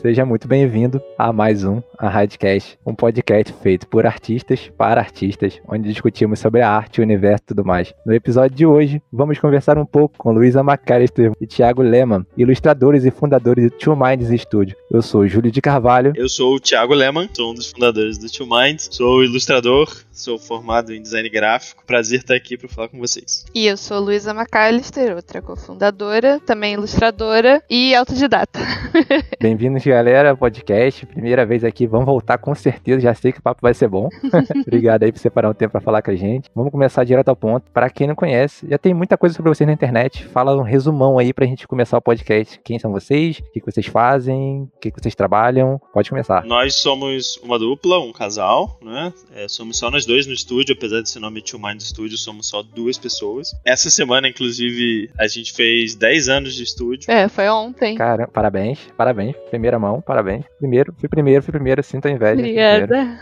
Seja muito bem-vindo a mais um a Radcast, um podcast feito por artistas para artistas, onde discutimos sobre a arte, o universo e tudo mais. No episódio de hoje, vamos conversar um pouco com Luísa McAllister e Thiago Lehmann, ilustradores e fundadores do Two Minds Studio. Eu sou Júlio de Carvalho. Eu sou o Thiago Lehmann, sou um dos fundadores do Two Minds, sou ilustrador, sou formado em design gráfico. Prazer estar aqui para falar com vocês. E eu sou Luísa McAllister, outra cofundadora, também ilustradora e autodidata. Bem-vindos, galera, podcast. Primeira vez aqui, vamos voltar com certeza. Já sei que o papo vai ser bom. Obrigado aí por separar um tempo para falar com a gente. Vamos começar direto ao ponto. Para quem não conhece, já tem muita coisa sobre vocês na internet. Fala um resumão aí pra gente começar o podcast. Quem são vocês? O que vocês fazem? O que vocês trabalham? Pode começar. Nós somos uma dupla, um casal, né? É, somos só nós dois no estúdio, apesar desse nome Two Mind Studio, somos só duas pessoas. Essa semana, inclusive, a gente fez 10 anos de estúdio. É, foi ontem. Cara, parabéns, parabéns. Primeira mão, parabéns. Primeiro, fui primeiro, fui primeiro, sinto a inveja. Obrigada.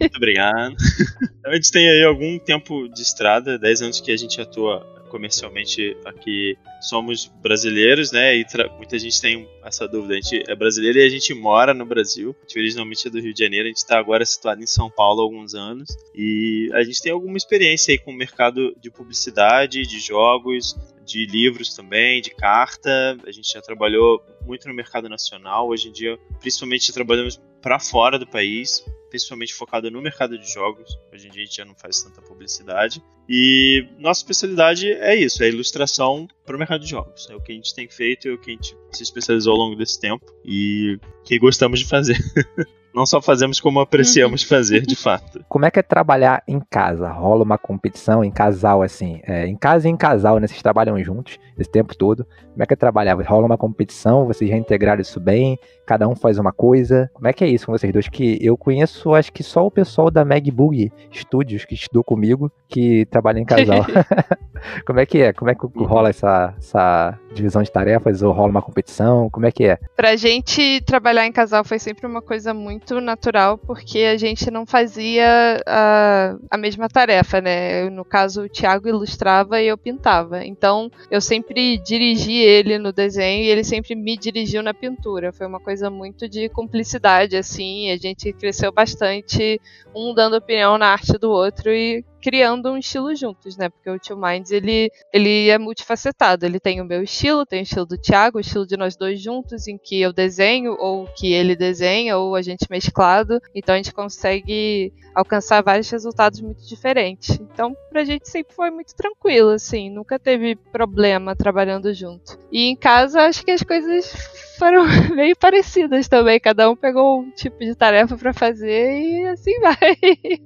Muito obrigado. a gente tem aí algum tempo de estrada, 10 anos que a gente atua comercialmente aqui somos brasileiros, né? E muita gente tem essa dúvida. A gente é brasileiro e a gente mora no Brasil. A gente originalmente é do Rio de Janeiro, a gente está agora situado em São Paulo há alguns anos. E a gente tem alguma experiência aí com o mercado de publicidade, de jogos, de livros também, de carta. A gente já trabalhou muito no mercado nacional. Hoje em dia, principalmente, trabalhamos para fora do país, principalmente focado no mercado de jogos. Hoje em dia a gente já não faz tanta publicidade. E nossa especialidade é isso, é ilustração para o mercado de jogos. É o que a gente tem feito, é o que a gente se especializou ao longo desse tempo e que gostamos de fazer. não só fazemos como apreciamos fazer, de fato. Como é que é trabalhar em casa? Rola uma competição em casal, assim? É, em casa e em casal, né? Vocês trabalham juntos esse tempo todo. Como é que é trabalhar? Rola uma competição? Vocês já integraram isso bem? Cada um faz uma coisa? Como é que é isso com vocês dois? Que eu conheço, acho que só o pessoal da Magbug Studios que estudou comigo, que trabalha em casal. Como é que é? Como é que uhum. rola essa, essa divisão de tarefas? Ou rola uma competição? Como é que é? Pra gente trabalhar em casal foi sempre uma coisa muito natural, porque a gente não fazia a, a mesma tarefa, né? No caso, o Thiago ilustrava e eu pintava. Então, eu sempre dirigi ele no desenho e ele sempre me dirigiu na pintura. Foi uma coisa muito de cumplicidade, assim. A gente cresceu bastante, um dando opinião na arte do outro e criando um estilo juntos, né? Porque o Two Minds, ele, ele é multifacetado. Ele tem o meu estilo, tem o estilo do Thiago, o estilo de nós dois juntos, em que eu desenho, ou que ele desenha, ou a gente mesclado. Então a gente consegue alcançar vários resultados muito diferentes. Então, pra gente sempre foi muito tranquilo, assim. Nunca teve problema trabalhando junto. E em casa, acho que as coisas foram meio parecidas também. Cada um pegou um tipo de tarefa para fazer e assim vai.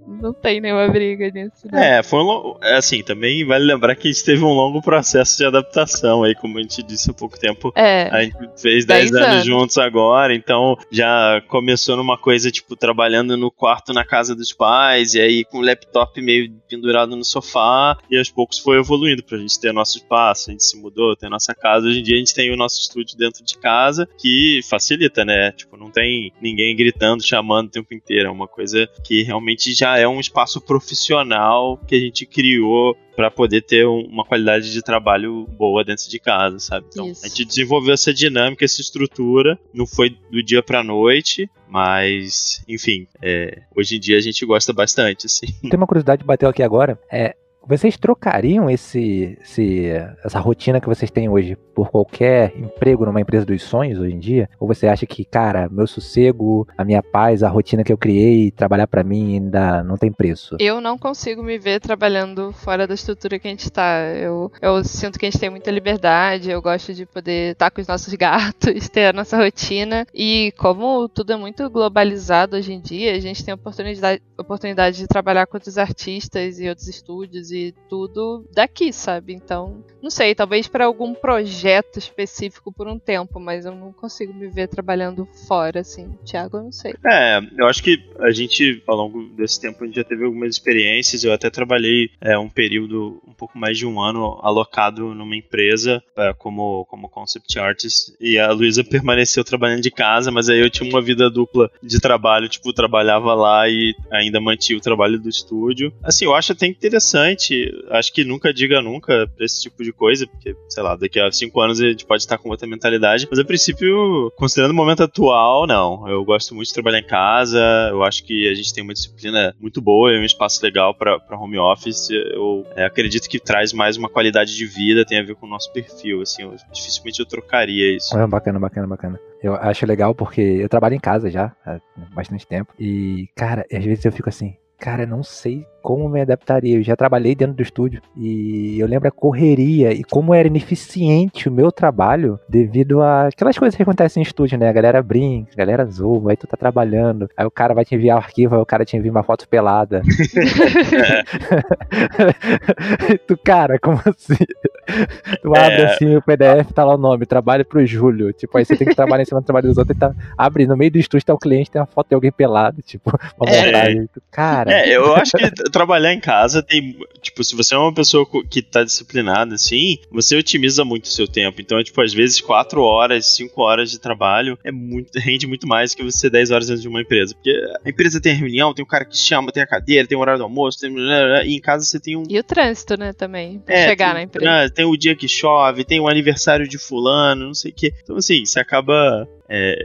Não tem nenhuma briga nisso. Né? É, foi um, é assim, também vale lembrar que a gente teve um longo processo de adaptação aí, como a gente disse há pouco tempo. É. A gente fez 10 anos, anos juntos agora, então já começou numa coisa, tipo, trabalhando no quarto na casa dos pais, e aí com o laptop meio pendurado no sofá, e aos poucos foi evoluindo pra gente ter nosso espaço, a gente se mudou, ter nossa casa. Hoje em dia a gente tem o nosso estúdio dentro de casa, que facilita, né? Tipo, não tem ninguém gritando, chamando o tempo inteiro. É uma coisa que realmente já é um espaço profissional que a gente criou para poder ter uma qualidade de trabalho boa dentro de casa, sabe? Então, Isso. a gente desenvolveu essa dinâmica, essa estrutura, não foi do dia para noite, mas, enfim, é, hoje em dia a gente gosta bastante, assim. Tem uma curiosidade que bateu aqui agora, é vocês trocariam esse, esse, essa rotina que vocês têm hoje por qualquer emprego numa empresa dos sonhos hoje em dia? Ou você acha que, cara, meu sossego, a minha paz, a rotina que eu criei, trabalhar para mim ainda não tem preço? Eu não consigo me ver trabalhando fora da estrutura que a gente tá. Eu, eu sinto que a gente tem muita liberdade, eu gosto de poder estar com os nossos gatos, ter a nossa rotina. E como tudo é muito globalizado hoje em dia, a gente tem oportunidade, oportunidade de trabalhar com outros artistas e outros estúdios e tudo daqui, sabe? Então, não sei, talvez para algum projeto específico por um tempo, mas eu não consigo me ver trabalhando fora, assim. Tiago, eu não sei. É, eu acho que a gente, ao longo desse tempo, a gente já teve algumas experiências. Eu até trabalhei é, um período, um pouco mais de um ano, alocado numa empresa é, como, como concept artist. E a Luísa permaneceu trabalhando de casa, mas aí eu tinha uma vida dupla de trabalho, tipo, trabalhava lá e ainda mantinha o trabalho do estúdio. Assim, eu acho até interessante interessante. Acho que nunca diga nunca pra esse tipo de coisa, porque, sei lá, daqui a cinco anos a gente pode estar com outra mentalidade. Mas a princípio, considerando o momento atual, não. Eu gosto muito de trabalhar em casa. Eu acho que a gente tem uma disciplina muito boa e um espaço legal para home office. Eu é, acredito que traz mais uma qualidade de vida, tem a ver com o nosso perfil. Assim, eu, dificilmente eu trocaria isso. É, bacana, bacana, bacana. Eu acho legal porque eu trabalho em casa já há bastante tempo. E, cara, às vezes eu fico assim, cara, não sei como me adaptaria. Eu já trabalhei dentro do estúdio e eu lembro a correria e como era ineficiente o meu trabalho devido a aquelas coisas que acontecem em estúdio, né? A galera brinca, a galera zoa, aí tu tá trabalhando, aí o cara vai te enviar o arquivo, aí o cara te envia uma foto pelada. tu, cara, como assim? Tu abre é. assim o PDF, tá lá o nome, trabalho pro Júlio. Tipo, aí você tem que trabalhar em cima do trabalho dos outros e tá. Abre no meio do estúdio, tá o cliente, tem uma foto de alguém pelado, tipo, uma é. montagem. Cara. É, eu acho que trabalhar em casa tem. Tipo, se você é uma pessoa que tá disciplinada, assim, você otimiza muito o seu tempo. Então, é, tipo, às vezes 4 horas, 5 horas de trabalho é muito, rende muito mais que você 10 horas dentro de uma empresa. Porque a empresa tem a reunião, tem o cara que chama, tem a cadeira, tem o horário do almoço, tem... e em casa você tem um. E o trânsito, né, também. Pra é, chegar tem, na empresa. Tem o dia que chove, tem o aniversário de fulano, não sei o quê. Então, assim, você acaba é,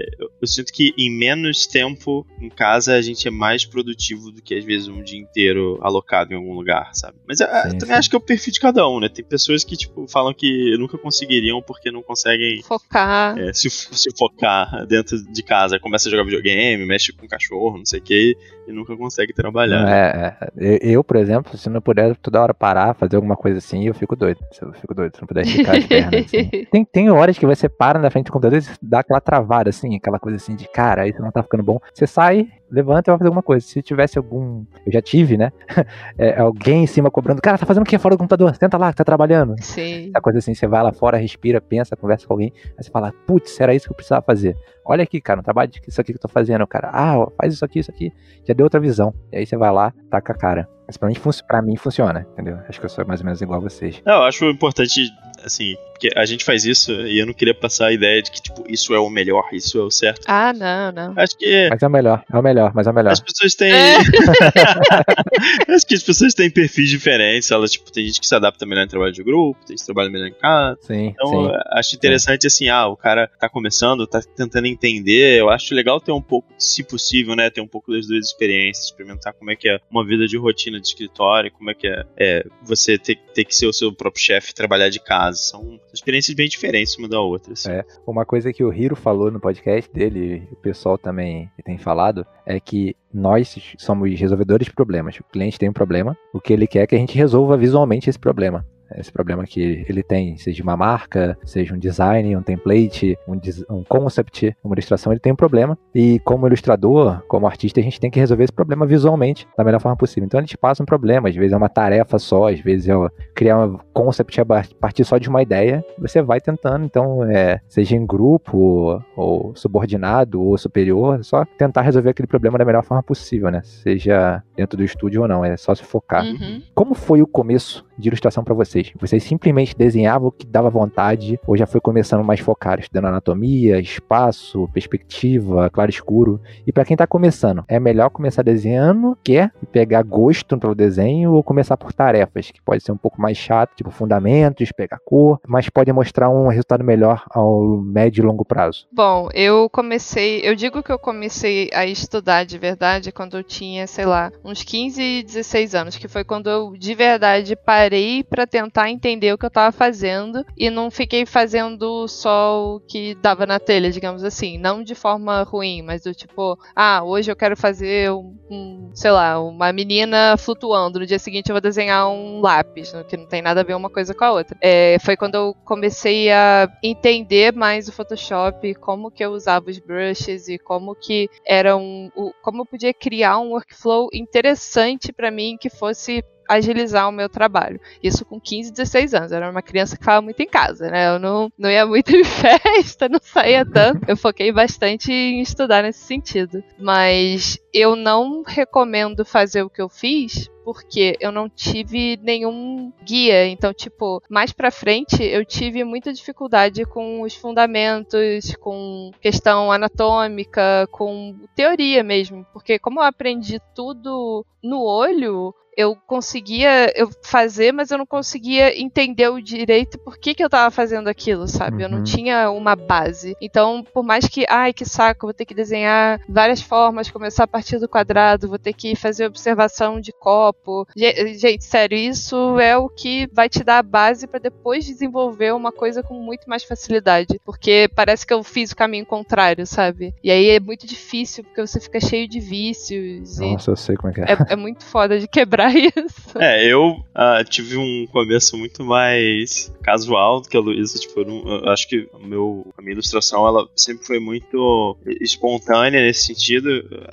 eu sinto que em menos tempo em casa a gente é mais produtivo do que às vezes um dia inteiro alocado em algum lugar, sabe? Mas sim, eu também sim. acho que é o perfil de cada um, né? Tem pessoas que, tipo, falam que nunca conseguiriam porque não conseguem focar. É, se, se focar dentro de casa. Começa a jogar videogame, mexe com cachorro, não sei o que, e nunca consegue trabalhar. É, é. Eu, por exemplo, se não puder toda hora parar, fazer alguma coisa assim, eu fico doido. Eu fico doido se não puder esticar as pernas. Assim. tem, tem horas que você para na frente do computador e dá aquela travada assim, aquela coisa assim de cara, isso não tá ficando bom. Você sai, levanta e vai fazer alguma coisa. Se tivesse algum. Eu já tive, né? É, alguém em cima cobrando, cara, tá fazendo o que fora do computador? Senta lá, que tá trabalhando. Sim. A coisa assim, você vai lá fora, respira, pensa, conversa com alguém, aí você fala, putz, era isso que eu precisava fazer. Olha aqui, cara, um trabalho de isso aqui que eu tô fazendo, cara. Ah, faz isso aqui, isso aqui. Já deu outra visão. E aí você vai lá, taca a cara. Mas pra mim, pra mim funciona, entendeu? Acho que eu sou mais ou menos igual a vocês. eu acho importante, assim, porque a gente faz isso e eu não queria passar a ideia de que, tipo, isso é o melhor, isso é o certo. Ah, não, não. Acho que. Mas é o melhor, é o melhor, mas é o melhor. As pessoas têm. É. acho que as pessoas têm perfis diferentes. Elas, tipo, tem gente que se adapta melhor em trabalho de grupo, tem gente que trabalha melhor em casa. Sim. Então, sim. acho interessante, assim, ah, o cara tá começando, tá tentando entender. Eu acho legal ter um pouco, se possível, né? Ter um pouco das duas experiências, experimentar como é que é uma vida de rotina de escritório, como é que é, é você ter, ter que ser o seu próprio chefe trabalhar de casa. São experiências bem diferentes uma da outra. Assim. É, uma coisa que o Hiro falou no podcast dele, e o pessoal também tem falado, é que nós somos resolvedores de problemas. O cliente tem um problema, o que ele quer é que a gente resolva visualmente esse problema esse problema que ele tem, seja uma marca, seja um design, um template, um, um concept, uma ilustração, ele tem um problema. E como ilustrador, como artista, a gente tem que resolver esse problema visualmente da melhor forma possível. Então a gente passa um problema, às vezes é uma tarefa só, às vezes é criar um concept a partir só de uma ideia, você vai tentando, então, é, seja em grupo, ou subordinado, ou superior, é só tentar resolver aquele problema da melhor forma possível, né? Seja dentro do estúdio ou não, é só se focar. Uhum. Como foi o começo de ilustração para vocês? Vocês simplesmente desenhavam o que dava vontade ou já foi começando mais focado, estudando anatomia, espaço, perspectiva, claro escuro? E para quem tá começando, é melhor começar desenhando, quer pegar gosto pelo desenho ou começar por tarefas, que pode ser um pouco mais chato, tipo fundamentos, pegar cor, mas pode mostrar um resultado melhor ao médio e longo prazo? Bom, eu comecei, eu digo que eu comecei a estudar de verdade quando eu tinha, sei lá, uns 15, 16 anos, que foi quando eu de verdade parei para tentar entender o que eu tava fazendo e não fiquei fazendo só o que dava na telha, digamos assim. Não de forma ruim, mas do tipo, ah, hoje eu quero fazer um, um sei lá, uma menina flutuando. No dia seguinte eu vou desenhar um lápis, que não tem nada a ver uma coisa com a outra. É, foi quando eu comecei a entender mais o Photoshop, como que eu usava os brushes e como que era um, como eu podia criar um workflow interessante para mim que fosse agilizar o meu trabalho. Isso com 15, 16 anos. Eu era uma criança que ficava muito em casa, né? Eu não, não ia muito em festa, não saía tanto. Eu foquei bastante em estudar nesse sentido. Mas eu não recomendo fazer o que eu fiz porque eu não tive nenhum guia. Então, tipo, mais pra frente eu tive muita dificuldade com os fundamentos, com questão anatômica, com teoria mesmo. Porque como eu aprendi tudo no olho, eu conseguia eu fazer, mas eu não conseguia entender o direito por que, que eu tava fazendo aquilo, sabe? Uhum. Eu não uhum. tinha uma base. Então, por mais que, ai, que saco, vou ter que desenhar várias formas, começar a partir do quadrado, vou ter que fazer observação de copo. Gente, sério, isso é o que vai te dar a base para depois desenvolver uma coisa com muito mais facilidade. Porque parece que eu fiz o caminho contrário, sabe? E aí é muito difícil, porque você fica cheio de vícios. Nossa, eu sei como é que é. É, é muito foda de quebrar isso. É, eu uh, tive um começo muito mais casual do que a Luísa. Tipo, eu, não, eu acho que meu, a minha ilustração ela sempre foi muito espontânea nesse sentido.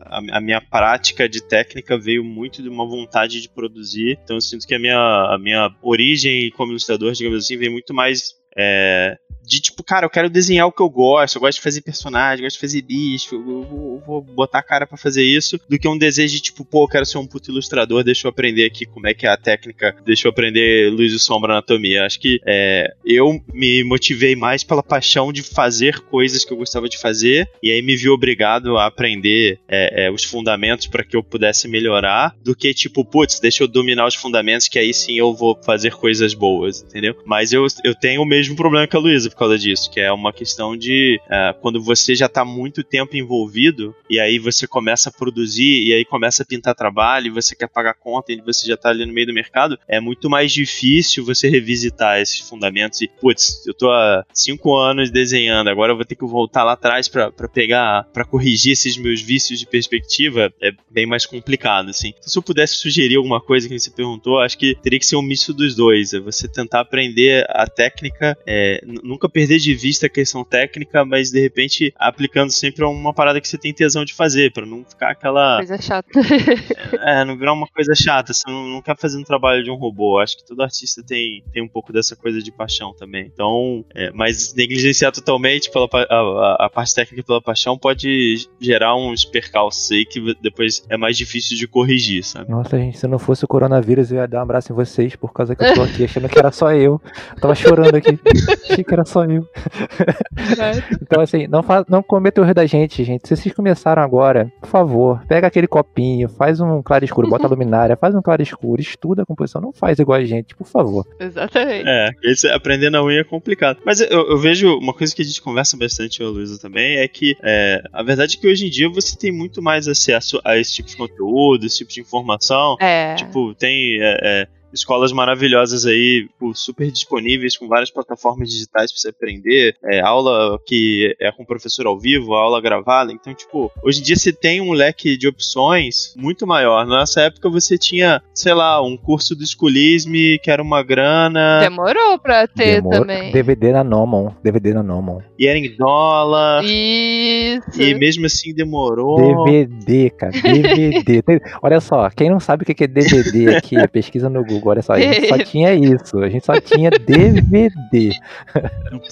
A, a, minha prática de técnica veio muito de uma vontade de produzir. Então eu sinto que a minha, a minha origem como ilustrador, digamos assim, veio muito mais é, de tipo, cara, eu quero desenhar o que eu gosto, eu gosto de fazer personagem, gosto de fazer bicho, eu vou, eu vou botar a cara para fazer isso, do que um desejo de tipo, pô, eu quero ser um puto ilustrador, deixa eu aprender aqui como é que é a técnica, deixa eu aprender luz e sombra anatomia. Acho que é, eu me motivei mais pela paixão de fazer coisas que eu gostava de fazer, e aí me vi obrigado a aprender é, é, os fundamentos para que eu pudesse melhorar, do que tipo, putz, deixa eu dominar os fundamentos, que aí sim eu vou fazer coisas boas, entendeu? Mas eu, eu tenho o mesmo problema que a Luísa, causa disso, que é uma questão de uh, quando você já está muito tempo envolvido e aí você começa a produzir e aí começa a pintar trabalho e você quer pagar conta e você já está ali no meio do mercado, é muito mais difícil você revisitar esses fundamentos e, putz, eu tô há cinco anos desenhando, agora eu vou ter que voltar lá atrás para pegar, para corrigir esses meus vícios de perspectiva, é bem mais complicado, assim. Então, se eu pudesse sugerir alguma coisa que você perguntou, acho que teria que ser um misto dos dois, é você tentar aprender a técnica, é, nunca nunca perder de vista a questão técnica, mas de repente aplicando sempre a uma parada que você tem tesão de fazer, para não ficar aquela. Coisa chata. é, não virar uma coisa chata. Você não, não quer fazer um trabalho de um robô. Acho que todo artista tem, tem um pouco dessa coisa de paixão também. Então, é, mas negligenciar totalmente pela, a, a, parte técnica pela paixão pode gerar uns percalços aí que depois é mais difícil de corrigir, sabe? Nossa, gente, se não fosse o coronavírus, eu ia dar um abraço em vocês por causa que eu tô aqui achando que era só eu. Eu tava chorando aqui. Achei que era só eu. então, assim, não, faz, não cometa o erro da gente, gente. Se vocês começaram agora, por favor, pega aquele copinho, faz um claro escuro, bota a luminária, faz um claro escuro, estuda a composição, não faz igual a gente, por favor. Exatamente. É, esse aprender na unha é complicado. Mas eu, eu, vejo uma coisa que a gente conversa bastante, eu, Luísa, também, é que é, a verdade é que hoje em dia você tem muito mais acesso a esse tipo de conteúdo, esse tipo de informação. É. Tipo, tem. É, é, escolas maravilhosas aí, super disponíveis, com várias plataformas digitais para você aprender, é, aula que é com professor ao vivo, aula gravada. Então, tipo, hoje em dia você tem um leque de opções muito maior. Nessa época você tinha, sei lá, um curso do escolisme que era uma grana. Demorou pra ter Demorou. também. DVD na Nomon. DVD na Nomon. E era em dólar. Isso. E mesmo assim demorou. DVD, cara. DVD. Olha só, quem não sabe o que é DVD aqui, pesquisa no Google. Google, olha só, a gente só tinha isso, a gente só tinha DVD.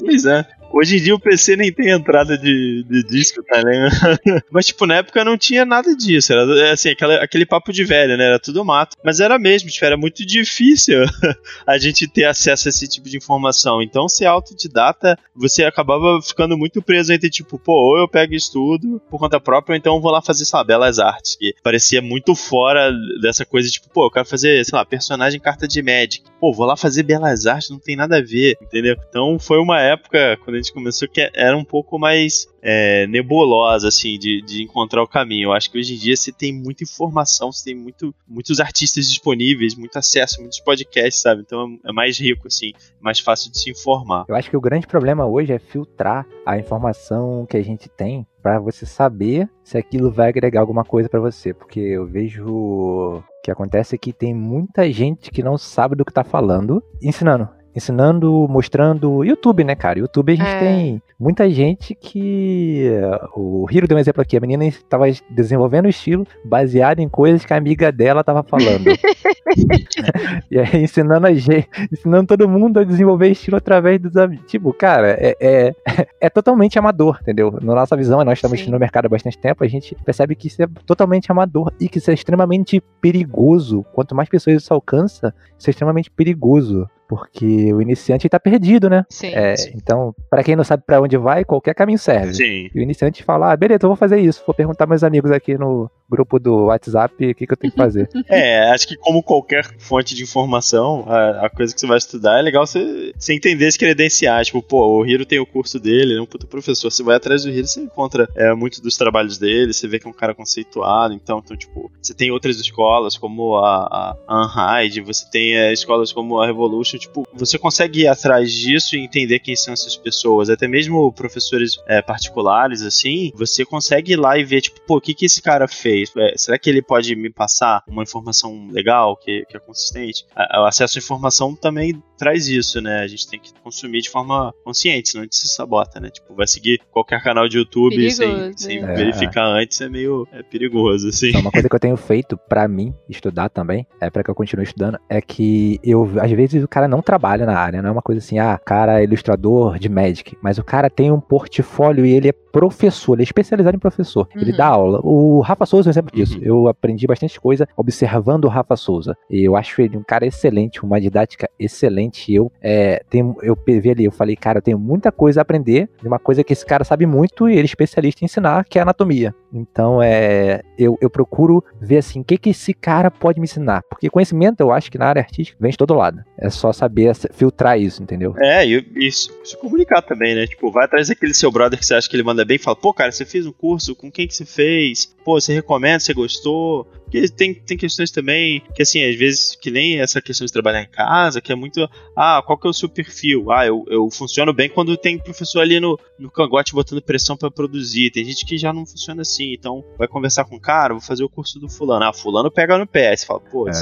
Pois é. Hoje em dia o PC nem tem entrada de, de disco, tá ligado? Mas, tipo, na época não tinha nada disso. Era assim, aquela, aquele papo de velho, né? Era tudo mato. Mas era mesmo, tipo, era muito difícil a gente ter acesso a esse tipo de informação. Então, ser autodidata, você acabava ficando muito preso entre, tipo, pô, ou eu pego estudo por conta própria, ou então eu vou lá fazer, sei lá, belas artes, que parecia muito fora dessa coisa, tipo, pô, eu quero fazer, sei lá, personagem carta de Magic. Pô, vou lá fazer belas artes, não tem nada a ver, entendeu? Então, foi uma época, quando a gente começou que era um pouco mais é, nebulosa, assim, de, de encontrar o caminho. Eu acho que hoje em dia você tem muita informação, você tem muito, muitos artistas disponíveis, muito acesso, muitos podcasts, sabe? Então é mais rico, assim, mais fácil de se informar. Eu acho que o grande problema hoje é filtrar a informação que a gente tem para você saber se aquilo vai agregar alguma coisa para você, porque eu vejo que acontece que tem muita gente que não sabe do que tá falando, ensinando ensinando, mostrando. YouTube, né, cara? YouTube a gente é. tem muita gente que. O Hiro deu um exemplo aqui. A menina estava desenvolvendo o estilo baseado em coisas que a amiga dela estava falando. e aí ensinando a gente, ensinando todo mundo a desenvolver estilo através dos Tipo, cara, é, é, é, totalmente amador, entendeu? Na nossa visão, nós estamos no mercado há bastante tempo, a gente percebe que isso é totalmente amador e que isso é extremamente perigoso. Quanto mais pessoas isso alcança, isso é extremamente perigoso porque o iniciante está perdido, né? Sim. É, então, para quem não sabe para onde vai, qualquer caminho serve. Sim. E o iniciante fala, ah, beleza, eu vou fazer isso. Vou perguntar meus amigos aqui no grupo do WhatsApp, o que, que eu tenho que fazer? é, acho que como qualquer fonte de informação, a, a coisa que você vai estudar é legal você, você entender as credenciais. Tipo, pô, o Hiro tem o curso dele, ele é um puto professor. Você vai atrás do Hiro, você encontra é, muito dos trabalhos dele, você vê que é um cara conceituado. Então, então tipo, você tem outras escolas como a, a Unhide, você tem é, escolas como a Revolution. Tipo, você consegue ir atrás disso e entender quem são essas pessoas. Até mesmo professores é, particulares, assim, você consegue ir lá e ver, tipo, pô, o que, que esse cara fez? É, será que ele pode me passar uma informação legal, que, que é consistente? O acesso à informação também traz isso, né? A gente tem que consumir de forma consciente, senão a gente se sabota, né? Tipo, vai seguir qualquer canal de YouTube perigoso, sem, sem é. verificar antes é meio é perigoso, assim. Então, uma coisa que eu tenho feito para mim estudar também, é para que eu continue estudando, é que eu, às vezes, o cara não trabalha na área, não é uma coisa assim, ah, cara é ilustrador de Magic, mas o cara tem um portfólio e ele é professor, ele é especializado em professor. Uhum. Ele dá aula. O Rafa Souza é um exemplo disso. Uhum. Eu aprendi bastante coisa observando o Rafa Souza. E eu acho ele um cara excelente, uma didática excelente. Eu é, tenho, eu vi ali, eu falei, cara, eu tenho muita coisa a aprender de uma coisa que esse cara sabe muito e ele é especialista em ensinar, que é anatomia. Então, é, eu, eu procuro ver assim, o que, que esse cara pode me ensinar. Porque conhecimento, eu acho que na área artística vem de todo lado. É só saber filtrar isso, entendeu? É, e isso, se comunicar também, né? Tipo, vai atrás daquele seu brother que você acha que ele manda bem e fala, pô, cara, você fez um curso, com quem que você fez? Pô, você recomenda, você gostou? Porque tem, tem questões também que, assim, às vezes, que nem essa questão de trabalhar em casa, que é muito, ah, qual que é o seu perfil? Ah, eu, eu funciono bem quando tem professor ali no, no cangote botando pressão para produzir. Tem gente que já não funciona assim, então vai conversar com o cara, vou fazer o curso do fulano. Ah, fulano pega no pé. Aí você fala, pô, é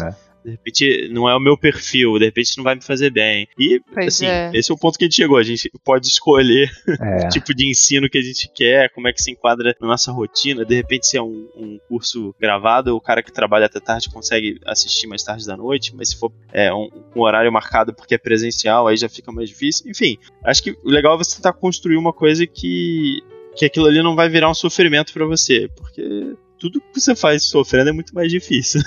de repente não é o meu perfil, de repente não vai me fazer bem. E, pois assim, é. esse é o ponto que a gente chegou. A gente pode escolher é. o tipo de ensino que a gente quer, como é que se enquadra na nossa rotina. De repente, se é um, um curso gravado, o cara que trabalha até tarde consegue assistir mais tarde da noite, mas se for é, um, um, horário marcado porque é presencial, aí já fica mais difícil. Enfim, acho que o legal é você tentar construir uma coisa que que aquilo ali não vai virar um sofrimento para você, porque tudo que você faz sofrendo é muito mais difícil.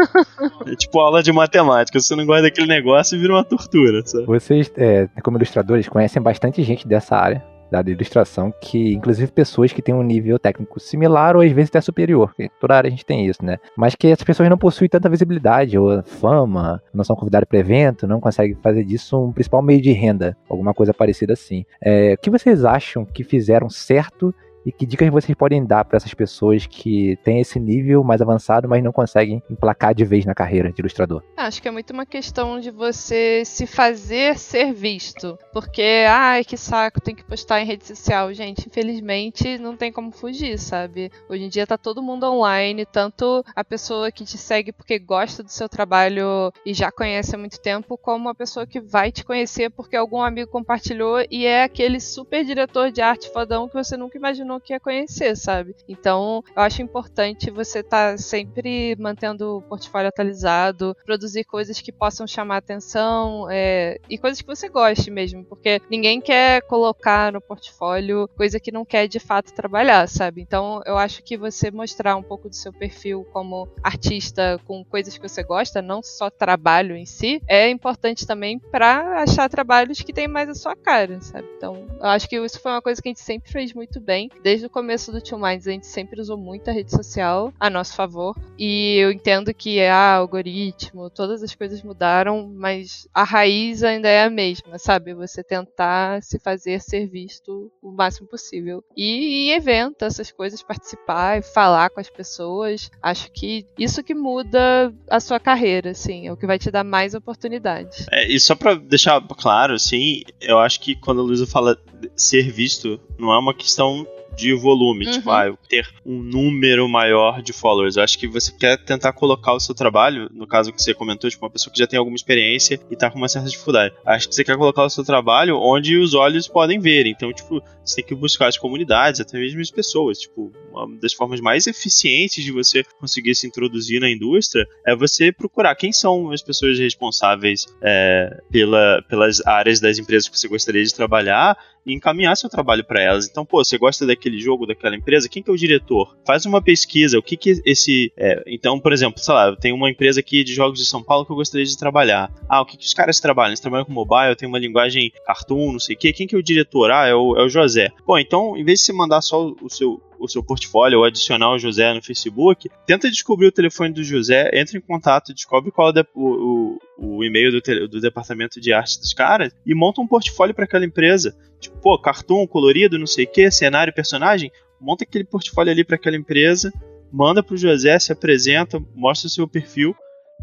é tipo aula de matemática. Se você não gosta daquele negócio, vira uma tortura, sabe? Vocês, é, como ilustradores, conhecem bastante gente dessa área da ilustração, que inclusive pessoas que têm um nível técnico similar ou às vezes até superior, que toda área a gente tem isso, né? Mas que essas pessoas não possuem tanta visibilidade ou fama, não são convidadas para evento, não conseguem fazer disso um principal meio de renda, alguma coisa parecida assim. É, o que vocês acham que fizeram certo e que dicas vocês podem dar para essas pessoas que têm esse nível mais avançado, mas não conseguem emplacar de vez na carreira de ilustrador? Acho que é muito uma questão de você se fazer ser visto. Porque, ai, que saco, tem que postar em rede social. Gente, infelizmente não tem como fugir, sabe? Hoje em dia tá todo mundo online, tanto a pessoa que te segue porque gosta do seu trabalho e já conhece há muito tempo, como a pessoa que vai te conhecer porque algum amigo compartilhou e é aquele super diretor de arte fodão que você nunca imaginou que ia conhecer, sabe? Então, eu acho importante você estar tá sempre mantendo o portfólio atualizado, coisas que possam chamar atenção é, e coisas que você goste mesmo, porque ninguém quer colocar no portfólio coisa que não quer de fato trabalhar, sabe? Então, eu acho que você mostrar um pouco do seu perfil como artista com coisas que você gosta, não só trabalho em si, é importante também para achar trabalhos que tem mais a sua cara, sabe? Então, eu acho que isso foi uma coisa que a gente sempre fez muito bem desde o começo do Two Minds, a gente sempre usou muito a rede social a nosso favor. E eu entendo que ah, algoritmo, todas as coisas mudaram, mas a raiz ainda é a mesma, sabe? Você tentar se fazer ser visto o máximo possível. E em evento, essas coisas, participar e falar com as pessoas, acho que isso que muda a sua carreira, assim, é o que vai te dar mais oportunidades. É, e só pra deixar claro, assim, eu acho que quando a Luísa fala ser visto, não é uma questão de volume, uhum. tipo, ah, ter um número maior de followers. Eu acho que você quer tentar colocar o seu trabalho, no caso que você comentou, tipo, uma pessoa que já tem alguma experiência e tá com uma certa dificuldade. Acho que você quer colocar o seu trabalho onde os olhos podem ver. Então, tipo, você tem que buscar as comunidades, até mesmo as pessoas. Tipo, uma das formas mais eficientes de você conseguir se introduzir na indústria é você procurar quem são as pessoas responsáveis é, pela, pelas áreas das empresas que você gostaria de trabalhar e encaminhar seu trabalho para elas. Então, pô, você gosta daquele jogo, daquela empresa, quem que é o diretor? Faz uma pesquisa, o que que esse... É, então, por exemplo, sei lá, tenho uma empresa aqui de jogos de São Paulo que eu gostaria de trabalhar. Ah, o que que os caras trabalham? Eles trabalham com mobile, tem uma linguagem cartoon, não sei o quê. Quem que é o diretor? Ah, é o, é o José. Bom, então, em vez de você mandar só o seu o seu portfólio ou adicionar o José no Facebook, tenta descobrir o telefone do José, entra em contato, descobre qual é o, o, o e-mail do, do departamento de arte dos caras e monta um portfólio para aquela empresa. Tipo, pô, cartoon, colorido, não sei o que, cenário, personagem. Monta aquele portfólio ali para aquela empresa, manda pro José, se apresenta, mostra o seu perfil.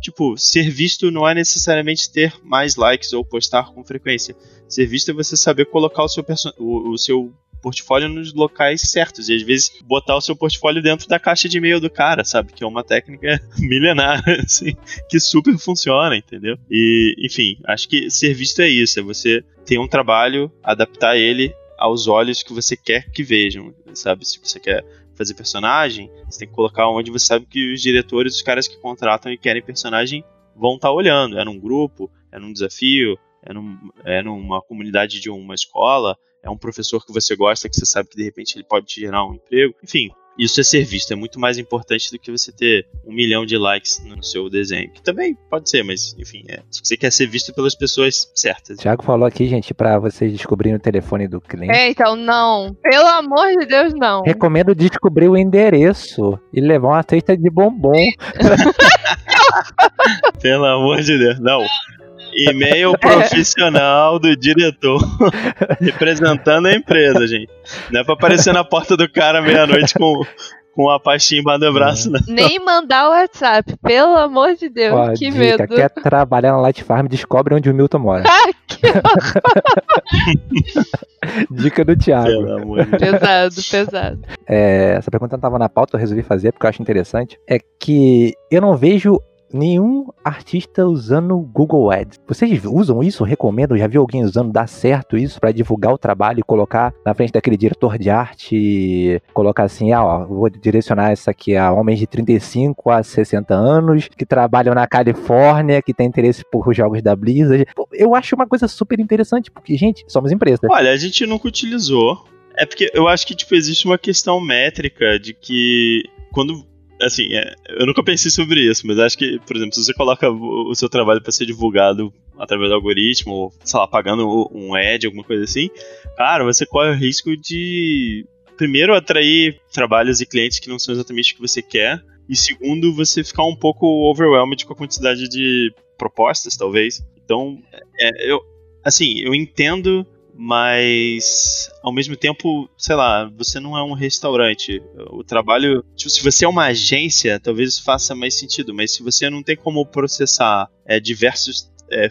Tipo, ser visto não é necessariamente ter mais likes ou postar com frequência. Ser visto é você saber colocar o seu, o, o seu portfólio nos locais certos. E às vezes botar o seu portfólio dentro da caixa de e-mail do cara, sabe? Que é uma técnica milenar, assim, que super funciona, entendeu? E, enfim, acho que ser visto é isso, é você ter um trabalho, adaptar ele aos olhos que você quer que vejam, sabe? Se você quer fazer personagem, você tem que colocar onde você sabe que os diretores, os caras que contratam e querem personagem vão estar tá olhando. É num grupo, é num desafio, é, num, é numa comunidade de uma escola, é um professor que você gosta, que você sabe que de repente ele pode te gerar um emprego. Enfim, isso é ser visto, é muito mais importante do que você ter um milhão de likes no seu desenho. Que também pode ser, mas enfim, é, você quer ser visto pelas pessoas certas. Tiago falou aqui, gente, para vocês descobrirem o telefone do cliente. É, então não. Pelo amor de Deus, não. Recomendo descobrir o endereço e levar uma cesta de bombom. Pelo amor de Deus, não. E-mail profissional do diretor representando a empresa, gente. Não é pra aparecer na porta do cara meia-noite com, com a pastinha embaixo do braço, não. Nem mandar o WhatsApp, pelo amor de Deus, Ó, que dica, medo. Quer trabalhar na Light Farm, descobre onde o Milton mora. dica do Thiago. pesado, pesado. É, essa pergunta não estava na pauta, eu resolvi fazer porque eu acho interessante. É que eu não vejo nenhum artista usando Google Ads. Vocês usam isso? Recomendo? Já viu alguém usando? Dá certo isso para divulgar o trabalho e colocar na frente daquele diretor de arte? Colocar assim, ah, ó, vou direcionar essa aqui a homens de 35 a 60 anos que trabalham na Califórnia, que tem interesse por jogos da Blizzard. Eu acho uma coisa super interessante, porque, gente, somos empresa. Olha, a gente nunca utilizou. É porque eu acho que, tipo, existe uma questão métrica de que quando assim, é, eu nunca pensei sobre isso, mas acho que, por exemplo, se você coloca o seu trabalho para ser divulgado através do algoritmo, ou, sei lá, pagando um ad, alguma coisa assim, cara, você corre o risco de, primeiro, atrair trabalhos e clientes que não são exatamente o que você quer, e segundo, você ficar um pouco overwhelmed com a quantidade de propostas, talvez. Então, é, eu, assim, eu entendo mas ao mesmo tempo, sei lá, você não é um restaurante. O trabalho, tipo, se você é uma agência, talvez faça mais sentido, mas se você não tem como processar é, diversos é,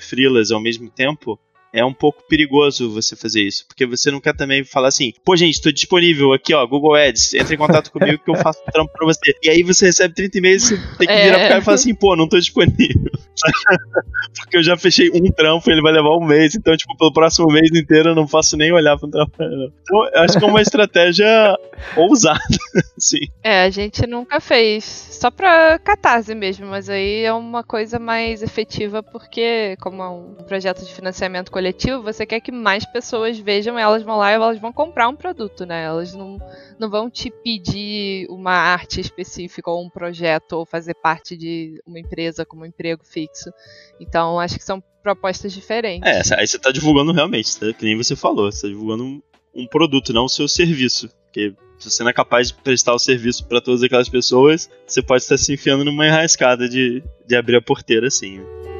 ao mesmo tempo, é um pouco perigoso você fazer isso, porque você não quer também falar assim, pô, gente, estou disponível aqui, ó, Google Ads, entre em contato comigo que eu faço um trampo pra você. E aí você recebe 30 e-mails e você tem que virar é. pro cara e falar assim, pô, não tô disponível. porque eu já fechei um trampo e ele vai levar um mês, então, tipo, pelo próximo mês inteiro eu não posso nem olhar pro trampo. Então, eu acho que é uma estratégia ousada, sim. É, a gente nunca fez, só pra catarse mesmo, mas aí é uma coisa mais efetiva, porque como é um projeto de financiamento coletivo, coletivo, você quer que mais pessoas vejam, elas vão lá e elas vão comprar um produto, né? Elas não, não vão te pedir uma arte específica ou um projeto ou fazer parte de uma empresa como um emprego fixo. Então, acho que são propostas diferentes. É, aí você está divulgando realmente, tá? que nem você falou, você está divulgando um, um produto, não o seu serviço. Porque se você não é capaz de prestar o serviço para todas aquelas pessoas, você pode estar se enfiando numa enrascada de, de abrir a porteira assim. Né?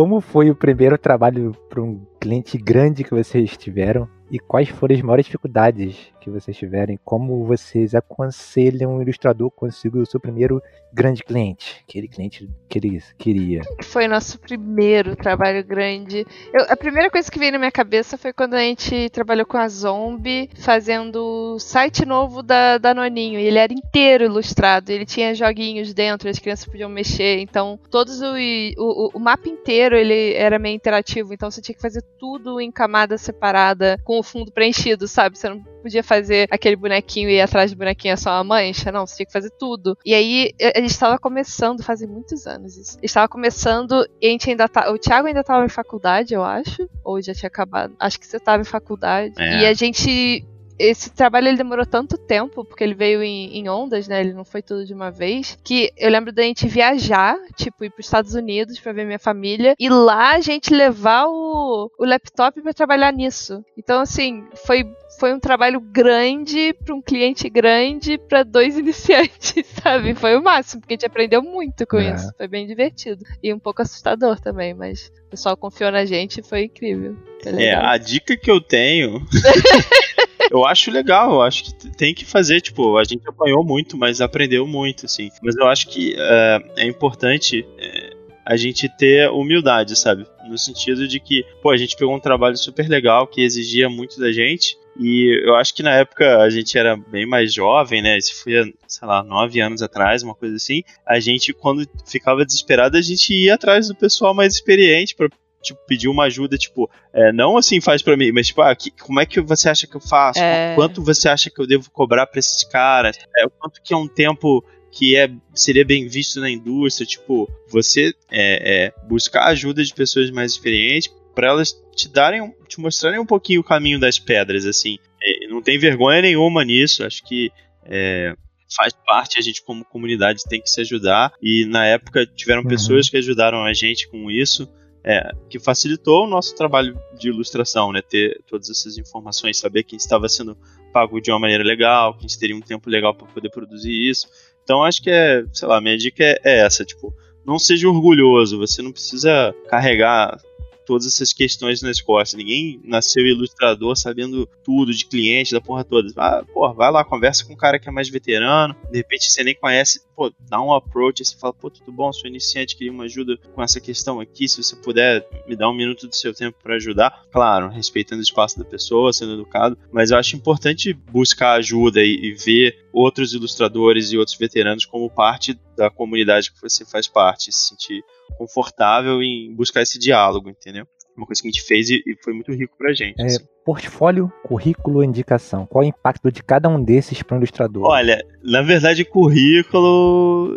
Como foi o primeiro trabalho para um cliente grande que vocês tiveram? E quais foram as maiores dificuldades que vocês tiverem? Como vocês aconselham um ilustrador conseguir o seu primeiro grande cliente? Aquele cliente que ele queria. Foi nosso primeiro trabalho grande. Eu, a primeira coisa que veio na minha cabeça foi quando a gente trabalhou com a Zombie, fazendo o site novo da, da Noninho. Ele era inteiro ilustrado. Ele tinha joguinhos dentro, as crianças podiam mexer. Então, todos o, o, o mapa inteiro ele era meio interativo. Então, você tinha que fazer tudo em camada separada, com o fundo preenchido, sabe? Você não podia fazer aquele bonequinho e ir atrás do bonequinho é só uma mancha, não, você tinha que fazer tudo. E aí a gente estava começando, fazem muitos anos isso. Estava começando e a gente ainda tá, o Thiago ainda estava em faculdade, eu acho, ou já tinha acabado. Acho que você estava em faculdade. É. E a gente esse trabalho ele demorou tanto tempo, porque ele veio em, em, ondas, né? Ele não foi tudo de uma vez, que eu lembro da gente viajar, tipo, ir para os Estados Unidos para ver minha família, e lá a gente levar o, o laptop para trabalhar nisso. Então, assim, foi foi um trabalho grande para um cliente grande para dois iniciantes, sabe? Foi o máximo, porque a gente aprendeu muito com é. isso. Foi bem divertido. E um pouco assustador também, mas o pessoal confiou na gente e foi incrível. Foi é, a dica que eu tenho. eu acho legal, eu acho que tem que fazer, tipo, a gente apanhou muito, mas aprendeu muito, assim. Mas eu acho que uh, é importante. Uh, a gente ter humildade, sabe? No sentido de que, pô, a gente pegou um trabalho super legal que exigia muito da gente. E eu acho que na época a gente era bem mais jovem, né? Isso foi, sei lá, nove anos atrás, uma coisa assim. A gente, quando ficava desesperado, a gente ia atrás do pessoal mais experiente para tipo, pedir uma ajuda, tipo, é, não assim faz para mim, mas tipo, ah, que, como é que você acha que eu faço? É... Quanto você acha que eu devo cobrar para esses caras? É, quanto que é um tempo que é, seria bem visto na indústria, tipo, você é, é, buscar ajuda de pessoas mais experientes para elas te darem, te mostrarem um pouquinho o caminho das pedras, assim. É, não tem vergonha nenhuma nisso, acho que é, faz parte, a gente como comunidade tem que se ajudar, e na época tiveram uhum. pessoas que ajudaram a gente com isso, é, que facilitou o nosso trabalho de ilustração, né? Ter todas essas informações, saber quem estava sendo pago de uma maneira legal, quem teria um tempo legal para poder produzir isso. Então acho que é, sei lá, minha dica é, é essa, tipo, não seja orgulhoso, você não precisa carregar todas essas questões nas costas. Ninguém nasceu ilustrador sabendo tudo de cliente, da porra toda. Ah, porra, vai lá, conversa com um cara que é mais veterano, de repente você nem conhece, pô, dá um approach, você fala, pô, tudo bom, sou iniciante, queria uma ajuda com essa questão aqui, se você puder me dar um minuto do seu tempo para ajudar. Claro, respeitando o espaço da pessoa, sendo educado, mas eu acho importante buscar ajuda e, e ver outros ilustradores e outros veteranos como parte da comunidade que você faz parte, se sentir confortável em buscar esse diálogo, entendeu? Uma coisa que a gente fez e, foi muito rico pra gente. É, assim. Portfólio, currículo, indicação. Qual é o impacto de cada um desses para o ilustrador? Olha, na verdade, currículo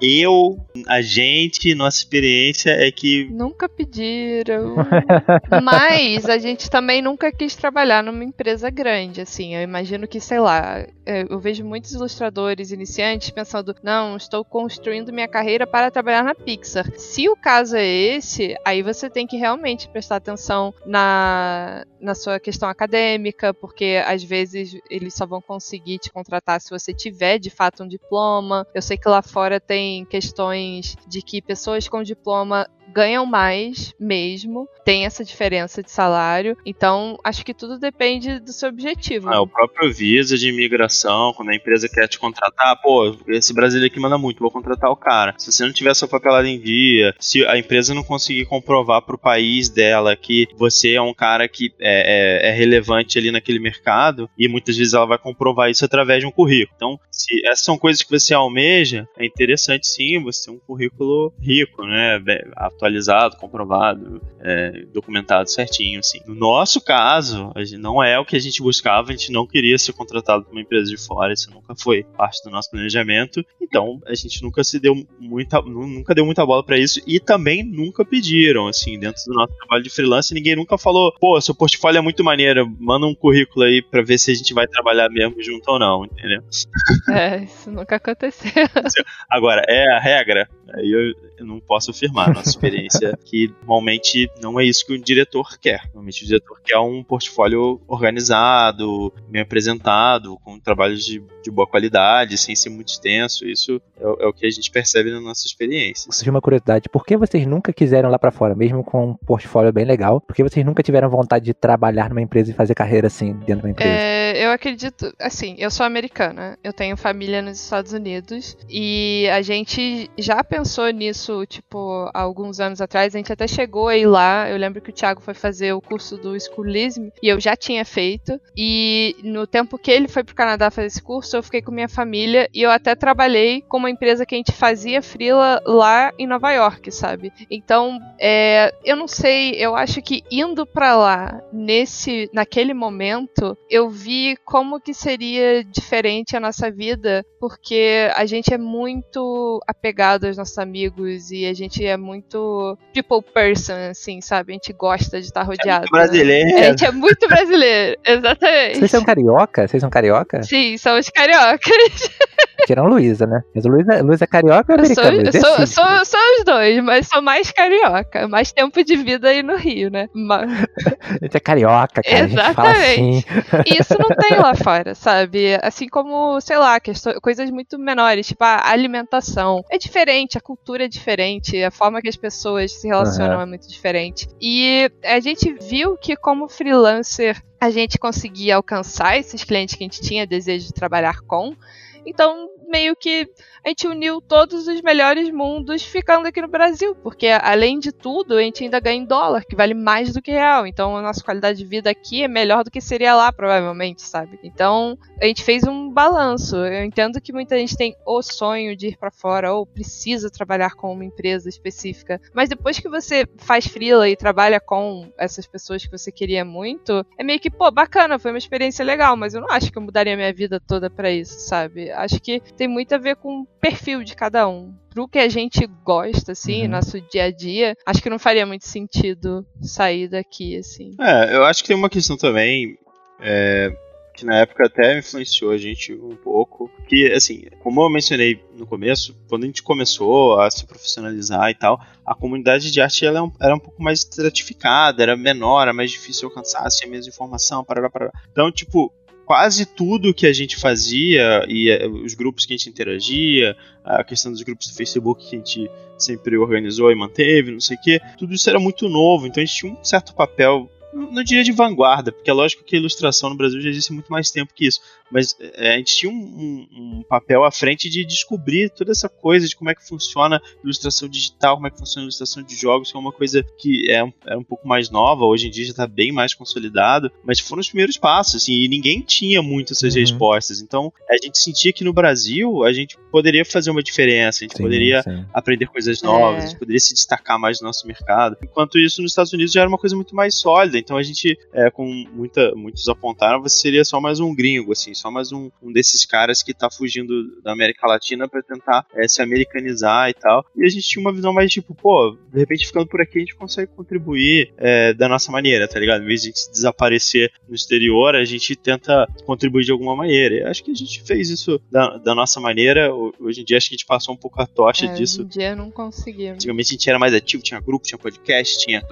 eu, a gente, nossa experiência é que. Nunca pediram. Mas a gente também nunca quis trabalhar numa empresa grande, assim. Eu imagino que, sei lá, é, eu vejo muitos ilustradores iniciantes pensando: não, estou construindo minha carreira para trabalhar na Pixar. Se o caso é esse, aí você tem que realmente prestar atenção na, na sua questão acadêmica, porque às vezes eles só vão conseguir te contratar se você tiver de fato um diploma. Eu sei que lá fora tem questões de que pessoas com diploma ganham mais mesmo, tem essa diferença de salário. Então, acho que tudo depende do seu objetivo. É, o próprio visa de imigração, quando a empresa quer te contratar, pô, esse brasileiro aqui manda muito, vou contratar o cara. Se você não tiver sua papelada em dia, se a empresa não conseguir comprovar para o país dela que você é um cara que é, é, é, relevante ali naquele mercado, e muitas vezes ela vai comprovar isso através de um currículo. Então, se essas são coisas que você almeja, é interessante sim você ter um currículo rico, né? Atualizado, comprovado, é, documentado certinho, assim. No nosso caso, a gente não é o que a gente buscava, a gente não queria ser contratado por uma empresa de fora, isso nunca foi parte do nosso planejamento. Então, a gente nunca se deu muita, nunca deu muita bola para isso e também nunca pediram, assim, dentro do nosso trabalho de freelance, ninguém nunca falou, pô, seu portfólio é muito maneiro, manda um currículo aí para ver se a gente vai trabalhar mesmo junto ou não, entendeu? É, isso nunca aconteceu. Agora, é a regra, aí eu, eu não posso afirmar. Nossa experiência que normalmente não é isso que o diretor quer. Normalmente o diretor quer um portfólio organizado, bem apresentado, com trabalhos de, de boa qualidade, sem ser muito extenso. Isso é, é, o que a gente percebe na nossa experiência. Surgiu uma curiosidade: por que vocês nunca quiseram lá para fora, mesmo com um portfólio bem legal? Por que vocês nunca tiveram vontade de trabalhar numa empresa e fazer carreira assim dentro de uma empresa? É, eu acredito, assim, eu sou americana, eu tenho família nos Estados Unidos e a gente já pensou nisso, tipo, há alguns anos atrás. A gente até chegou a ir lá. Eu lembro que o Thiago foi fazer o curso do Schoolism e eu já tinha feito. E no tempo que ele foi pro Canadá fazer esse curso, eu fiquei com minha família e eu até trabalhei com uma empresa que a gente fazia frila lá em Nova York, sabe? Então, é, eu não sei, eu acho que indo para lá nesse naquele momento, eu vi como que seria diferente a nossa vida, porque a gente é muito apegado aos nossos amigos e a gente é muito muito people person, assim, sabe? A gente gosta de estar rodeado. É brasileiro. Né? a gente é muito brasileiro, exatamente. Vocês são carioca? Vocês são carioca? Sim, somos cariocas. Tirando Luísa, né? Mas Luísa, Luísa é carioca ou americana? Sou, sou, sou, sou, os dois, mas sou mais carioca. Mais tempo de vida aí no Rio, né? Mas... A gente é carioca, cara. Exatamente. Assim. E isso não tem lá fora, sabe? Assim como, sei lá, coisas muito menores, tipo a alimentação. É diferente, a cultura é diferente, a forma que as pessoas se relacionam uhum. é muito diferente. E a gente viu que como freelancer a gente conseguia alcançar esses clientes que a gente tinha desejo de trabalhar com. Então, meio que a gente uniu todos os melhores mundos ficando aqui no Brasil, porque além de tudo, a gente ainda ganha em dólar, que vale mais do que real. Então a nossa qualidade de vida aqui é melhor do que seria lá, provavelmente, sabe? Então a gente fez um balanço. Eu entendo que muita gente tem o sonho de ir para fora ou precisa trabalhar com uma empresa específica, mas depois que você faz freela e trabalha com essas pessoas que você queria muito, é meio que, pô, bacana, foi uma experiência legal, mas eu não acho que eu mudaria minha vida toda para isso, sabe? Acho que tem muito a ver com perfil de cada um. Pro que a gente gosta, assim, uhum. nosso dia a dia, acho que não faria muito sentido sair daqui, assim. É, eu acho que tem uma questão também. É, que na época até influenciou a gente um pouco. Que, assim, como eu mencionei no começo, quando a gente começou a se profissionalizar e tal, a comunidade de arte ela era um pouco mais estratificada, era menor, era mais difícil alcançar, tinha menos informação, parará, parará. Então, tipo, quase tudo que a gente fazia e eh, os grupos que a gente interagia, a questão dos grupos do Facebook que a gente sempre organizou e manteve, não sei o que, tudo isso era muito novo, então a gente tinha um certo papel não diria de vanguarda, porque é lógico que a ilustração no Brasil já existe muito mais tempo que isso, mas é, a gente tinha um, um, um, papel à frente de descobrir toda essa coisa de como é que funciona ilustração digital, como é que funciona ilustração de jogos, que é uma coisa que é, é um pouco mais nova, hoje em dia já está bem mais consolidado, mas foram os primeiros passos, assim, e ninguém tinha muito essas uhum. respostas, então a gente sentia que no Brasil a gente poderia fazer uma diferença, a gente sim, poderia sim. aprender coisas novas, é. a gente poderia se destacar mais no nosso mercado, enquanto isso nos Estados Unidos já era uma coisa muito mais sólida, então a gente, é, com muita, muitos apontaram, você seria só mais um gringo, assim, só mais um, um desses caras que tá fugindo da América Latina para tentar é, se americanizar e tal. E a gente tinha uma visão mais tipo, pô, de repente ficando por aqui a gente consegue contribuir é, da nossa maneira, tá ligado? Em vez de a gente desaparecer no exterior, a gente tenta contribuir de alguma maneira. E acho que a gente fez isso da, da nossa maneira. Hoje em dia acho que a gente passou um pouco a tocha é, disso. Hoje em dia não conseguimos. Antigamente a gente era mais ativo, tinha grupo, tinha podcast, tinha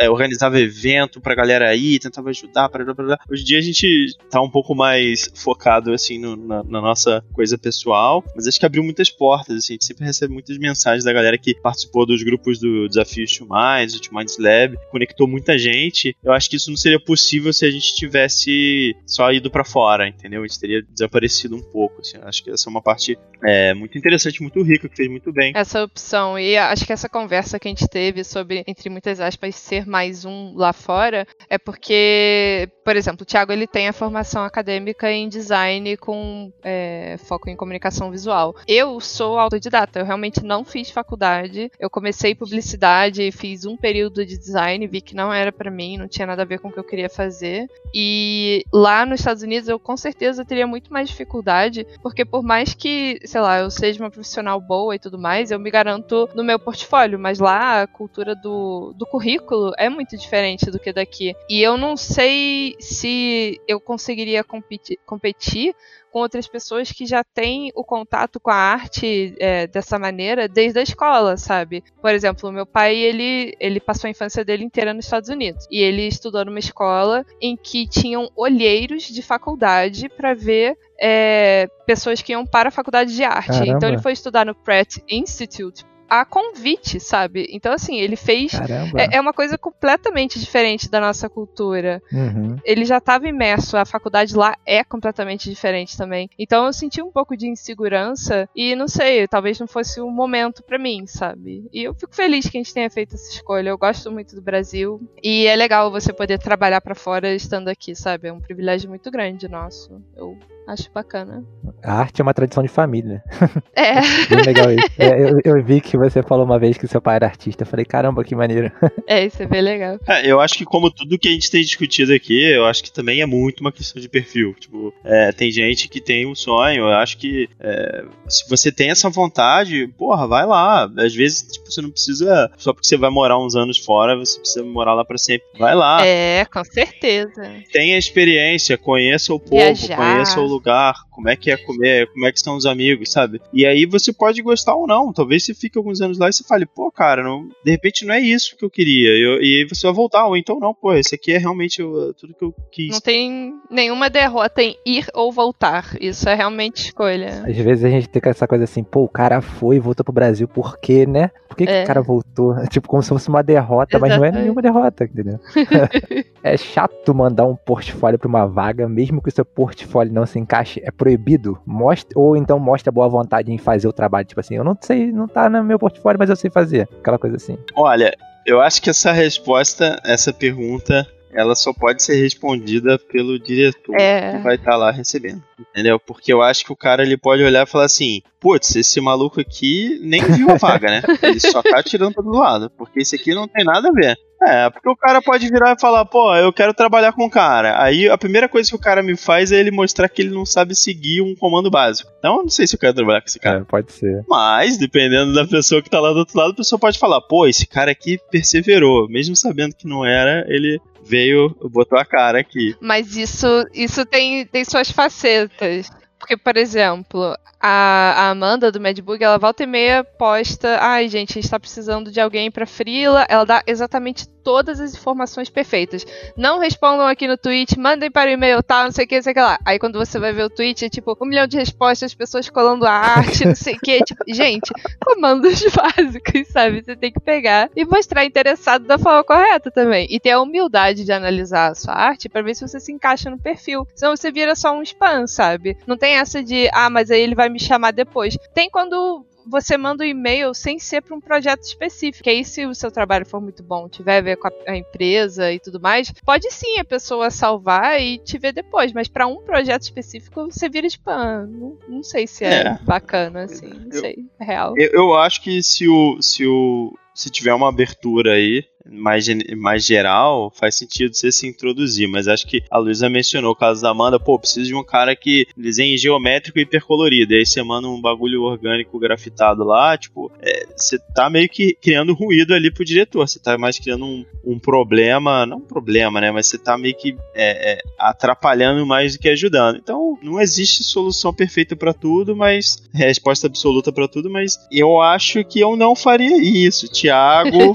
é, organizava evento pra galera aí, tentava ajudar, blá, blá, blá. Hoje em dia a gente tá um pouco mais focado, assim, no, na, na, nossa coisa pessoal, mas acho que abriu muitas portas, assim, a gente sempre recebe muitas mensagens da galera que participou dos grupos do Desafio Minds, do Minds Lab, conectou muita gente. Eu acho que isso não seria possível se a gente tivesse só ido para fora, entendeu? A gente teria desaparecido um pouco, assim. Acho que essa é uma parte é, muito interessante, muito rica, que fez muito bem. Essa opção, e acho que essa conversa que a gente teve sobre, entre muitas aspas, ser mais um lá fora, é porque, por exemplo, o Thiago ele tem a formação acadêmica em design com é, foco em comunicação visual. Eu sou autodidata, eu realmente não fiz faculdade. Eu comecei publicidade, fiz um período de design, vi que não era para mim, não tinha nada a ver com o que eu queria fazer. E lá nos Estados Unidos eu com certeza teria muito mais dificuldade, porque por mais que, sei lá, eu seja uma profissional boa e tudo mais, eu me garanto no meu portfólio, mas lá a cultura do, do currículo é muito diferente do que daqui. E eu não sei se eu conseguiria competir, competir com outras pessoas que já têm o contato com a arte é, dessa maneira desde a escola, sabe? Por exemplo, meu pai, ele, ele passou a infância dele inteira nos Estados Unidos. E ele estudou numa escola em que tinham olheiros de faculdade para ver é, pessoas que iam para a faculdade de arte. Caramba. Então ele foi estudar no Pratt Institute a convite, sabe? Então, assim, ele fez. É, é, uma coisa completamente diferente da nossa cultura. Uhum. Ele já estava imerso, a faculdade lá é completamente diferente também. Então, eu senti um pouco de insegurança e não sei, talvez não fosse o momento para mim, sabe? E eu fico feliz que a gente tenha feito essa escolha. Eu gosto muito do Brasil e é legal você poder trabalhar para fora estando aqui, sabe? É um privilégio muito grande nosso. Eu Acho bacana. A arte é uma tradição de família. É. Bem legal isso. É, eu, eu, vi que você falou uma vez que seu pai era artista. Eu falei, caramba, que maneiro. É, isso é bem legal. É, eu acho que como tudo que a gente tem discutido aqui, eu acho que também é muito uma questão de perfil. Tipo, é, tem gente que tem um sonho, eu acho que é, se você tem essa vontade, porra, vai lá. Às vezes, tipo, você não precisa, só porque você vai morar uns anos fora, você precisa morar lá para sempre. Vai lá. É, com certeza. Tenha experiência, conheça o povo, Viajar. conheça o lugar, como é que é comer, como é que estão os amigos, sabe? E aí você pode gostar ou não. Talvez você fique alguns anos lá e você fale, pô, cara, não, de repente não é isso que eu queria. Eu, e aí você vai voltar, ou então não, pô, esse aqui é realmente tudo que eu quis. Não tem nenhuma derrota em ir ou voltar. Isso é realmente escolha. Às vezes a gente tem essa coisa assim, pô, o cara foi e voltou pro Brasil, por quê, né? Por que, é. que o cara voltou? Tipo, como se fosse uma derrota, Exatamente. mas não é nenhuma derrota, entendeu? é chato mandar um portfólio pra uma vaga, mesmo que o seu portfólio não se encaixe, é proibido. Mostra, ou então mostra boa vontade em fazer o trabalho. Tipo assim, eu não sei, não tá no meu portfólio, mas eu sei fazer. Aquela coisa assim. Olha, eu acho que essa resposta, essa pergunta, ela só pode ser respondida pelo diretor é. que vai estar tá lá recebendo. Entendeu? Porque eu acho que o cara ele pode olhar e falar assim: putz, esse maluco aqui nem viu a vaga, né? Ele só tá tirando todo lado. Porque esse aqui não tem nada a ver. É, porque o cara pode virar e falar, pô, eu quero trabalhar com o cara. Aí a primeira coisa que o cara me faz é ele mostrar que ele não sabe seguir um comando básico. Então eu não sei se eu quero trabalhar com esse cara. É, pode ser. Mas, dependendo da pessoa que tá lá do outro lado, a pessoa pode falar, pô, esse cara aqui perseverou. Mesmo sabendo que não era, ele veio, botou a cara aqui. Mas isso, isso tem, tem suas facetas. Porque, por exemplo, a, a Amanda do Madbook, ela volta e meia posta, ai gente, a gente tá precisando de alguém pra frila, ela dá exatamente todas as informações perfeitas. Não respondam aqui no tweet, mandem para o e-mail, tal, não sei o que, não sei o que lá. Aí quando você vai ver o tweet, é tipo, um milhão de respostas, pessoas colando a arte, não sei o que. Tipo, gente, comandos básicos, sabe? Você tem que pegar e mostrar interessado da forma correta também. E ter a humildade de analisar a sua arte para ver se você se encaixa no perfil. Senão você vira só um spam, sabe? Não tem essa de, ah, mas aí ele vai me chamar depois. Tem quando você manda o um e-mail sem ser para um projeto específico. aí, se o seu trabalho for muito bom, tiver a ver com a, a empresa e tudo mais, pode sim a pessoa salvar e te ver depois. Mas para um projeto específico, você vira spam. Não, não sei se é, é. bacana, assim. Não eu, sei. É real. Eu, eu acho que se o, se o. Se tiver uma abertura aí, mais, mais geral, faz sentido você se introduzir. Mas acho que a Luísa mencionou o caso da Amanda, pô, preciso de um cara que desenhe geométrico e hipercolorido. E aí você manda um bagulho orgânico grafitado lá, tipo, é, você tá meio que criando ruído ali pro diretor. Você tá mais criando um, um problema, não um problema, né? Mas você tá meio que é, é, atrapalhando mais do que ajudando. Então, não existe solução perfeita para tudo, mas resposta absoluta para tudo, mas eu acho que eu não faria isso. Tiago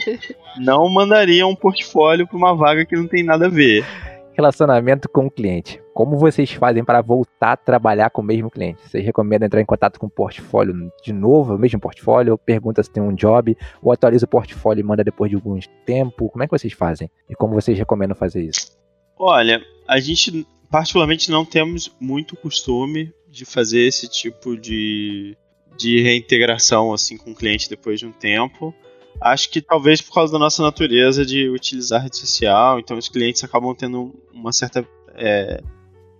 não mandaria um portfólio para uma vaga que não tem nada a ver. Relacionamento com o cliente. Como vocês fazem para voltar a trabalhar com o mesmo cliente? Vocês recomendam entrar em contato com o portfólio de novo, o mesmo portfólio? Pergunta se tem um job? Ou atualiza o portfólio e manda depois de algum tempo? Como é que vocês fazem? E como vocês recomendam fazer isso? Olha, a gente particularmente não temos muito costume de fazer esse tipo de, de reintegração assim com o cliente depois de um tempo. Acho que talvez por causa da nossa natureza de utilizar rede social, então os clientes acabam tendo uma certa é,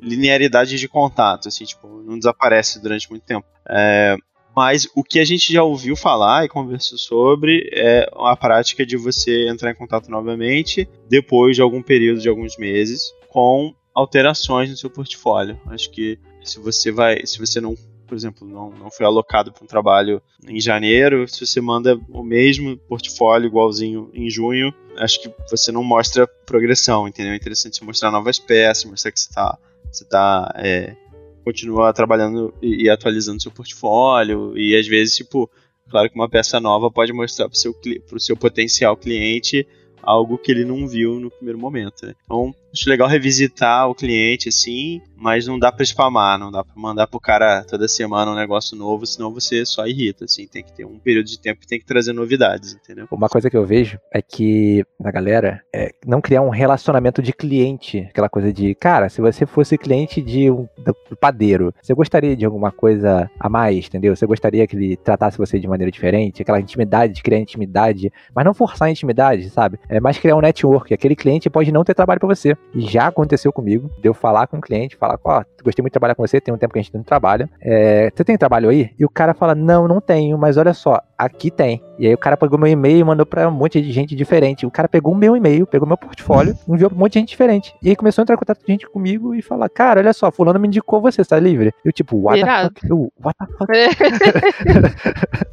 linearidade de contato, assim, tipo, não desaparece durante muito tempo. É, mas o que a gente já ouviu falar e conversou sobre é a prática de você entrar em contato novamente depois de algum período de alguns meses com alterações no seu portfólio. Acho que se você vai, se você não por exemplo, não, não foi alocado para um trabalho em janeiro, se você manda o mesmo portfólio igualzinho em junho, acho que você não mostra progressão, entendeu? É interessante mostrar novas peças, mostrar que você está você tá, é, continua trabalhando e, e, atualizando seu portfólio, e às vezes, tipo, claro que uma peça nova pode mostrar para o seu, seu potencial cliente algo que ele não viu no primeiro momento. Né? Então, acho legal revisitar o cliente assim, mas não dá para spamar, não dá para mandar pro cara toda semana um negócio novo, senão você só irrita, assim, tem que ter um período de tempo que tem que trazer novidades, entendeu? Uma coisa que eu vejo é que na galera é não criar um relacionamento de cliente, aquela coisa de, cara, se você fosse cliente de um padeiro, você gostaria de alguma coisa a mais, entendeu? Você gostaria que ele tratasse você de maneira diferente, aquela intimidade, de criar intimidade, mas não forçar a intimidade, sabe? É mais criar um network, aquele cliente pode não ter trabalho para você, já aconteceu comigo, de eu falar com o cliente, falar, ó, oh, gostei muito de trabalhar com você, tem um tempo que a gente não trabalha. É, você tem trabalho aí? E o cara fala, não, não tenho, mas olha só, aqui tem. E aí o cara pegou meu e-mail e mandou pra um monte de gente diferente. O cara pegou o meu e-mail, pegou meu portfólio, enviou pra um monte de gente diferente. E aí começou a entrar em contato com gente comigo e falar, cara, olha só, fulano me indicou você, tá livre? Eu tipo, what the fuck? Eu, what the fuck?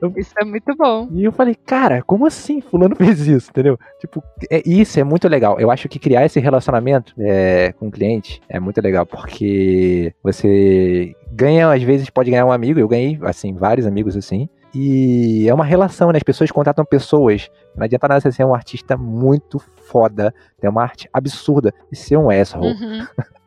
eu, isso é muito bom. E eu falei, cara, como assim fulano fez isso, entendeu? Tipo, é, isso é muito legal. Eu acho que criar esse relacionamento é, com o cliente é muito legal, porque você ganha, às vezes pode ganhar um amigo, eu ganhei, assim, vários amigos assim, e é uma relação, né? As pessoas contratam pessoas. Não adianta nada você ser um artista muito foda, ter uma arte absurda e ser um asshole. Uhum.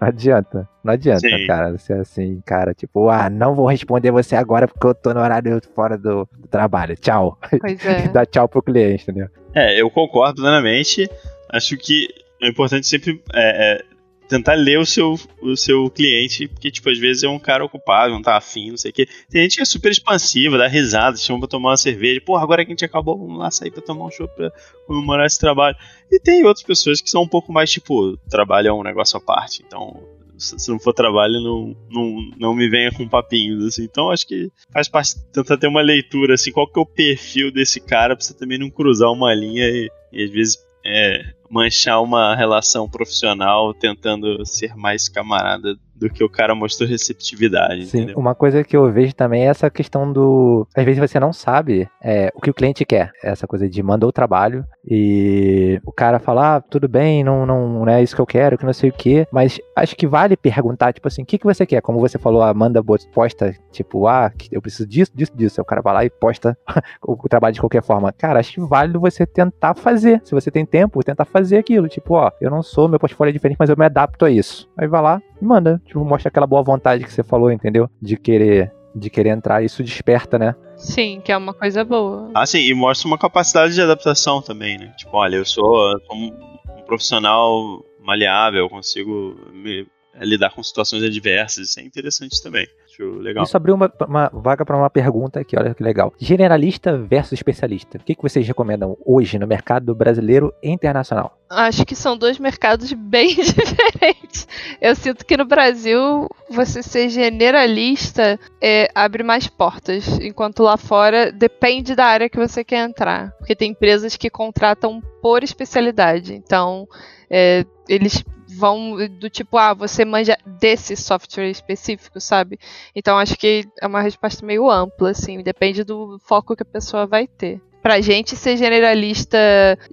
Não adianta. Não adianta, Sim. cara. Você assim, cara, tipo, ah, não vou responder você agora porque eu tô no horário fora do, do trabalho. Tchau. Pois é. Dá tchau pro cliente, entendeu? É, eu concordo plenamente. Acho que é importante sempre é, é, tentar ler o seu, o seu cliente, porque, tipo, às vezes é um cara ocupado, não tá afim, não sei o quê. Tem gente que é super expansiva, dá risada, chama pra tomar uma cerveja. Porra, agora que a gente acabou, vamos lá sair pra tomar um show pra comemorar esse trabalho. E tem outras pessoas que são um pouco mais, tipo, trabalho é um negócio à parte, então se não for trabalho, não, não, não me venha com papinhos, assim. Então acho que faz parte tentar ter uma leitura, assim, qual que é o perfil desse cara, pra você também não cruzar uma linha e, e às vezes é, manchar uma relação profissional tentando ser mais camarada do que o cara mostrou receptividade. Sim, entendeu? uma coisa que eu vejo também é essa questão do. Às vezes você não sabe é, o que o cliente quer. Essa coisa de mandou o trabalho e o cara fala, ah, tudo bem, não, não, não é isso que eu quero, que não sei o que. Mas acho que vale perguntar, tipo assim, o que, que você quer? Como você falou, a Amanda posta, tipo, ah, eu preciso disso, disso, disso. Aí o cara vai lá e posta o, trabalho de qualquer forma. Cara, acho que vale você tentar fazer. Se você tem tempo, tentar fazer aquilo. Tipo, ó, eu não sou, meu portfólio é diferente, mas eu me adapto a isso. Aí vai lá manda. Tipo, mostra aquela boa vontade que você falou, entendeu? De querer de querer entrar, isso desperta, né? Sim, que é uma coisa boa. Ah, sim, e mostra uma capacidade de adaptação também, né? Tipo, olha, eu sou, sou um, um profissional maleável, eu consigo me, lidar com situações adversas, isso é interessante também acho legal. Isso abriu uma, uma vaga para uma pergunta aqui, olha que legal. Generalista versus especialista. O que, que vocês recomendam hoje no mercado brasileiro e internacional? Acho que são dois mercados bem diferentes. Eu sinto que no Brasil você ser generalista é, abre mais portas, enquanto lá fora depende da área que você quer entrar. Porque tem empresas que contratam por especialidade. Então, é, eles vão do tipo, ah, você manja desse software específico, sabe? Então acho que é uma resposta meio ampla, assim, depende do foco que a pessoa vai ter pra gente ser generalista,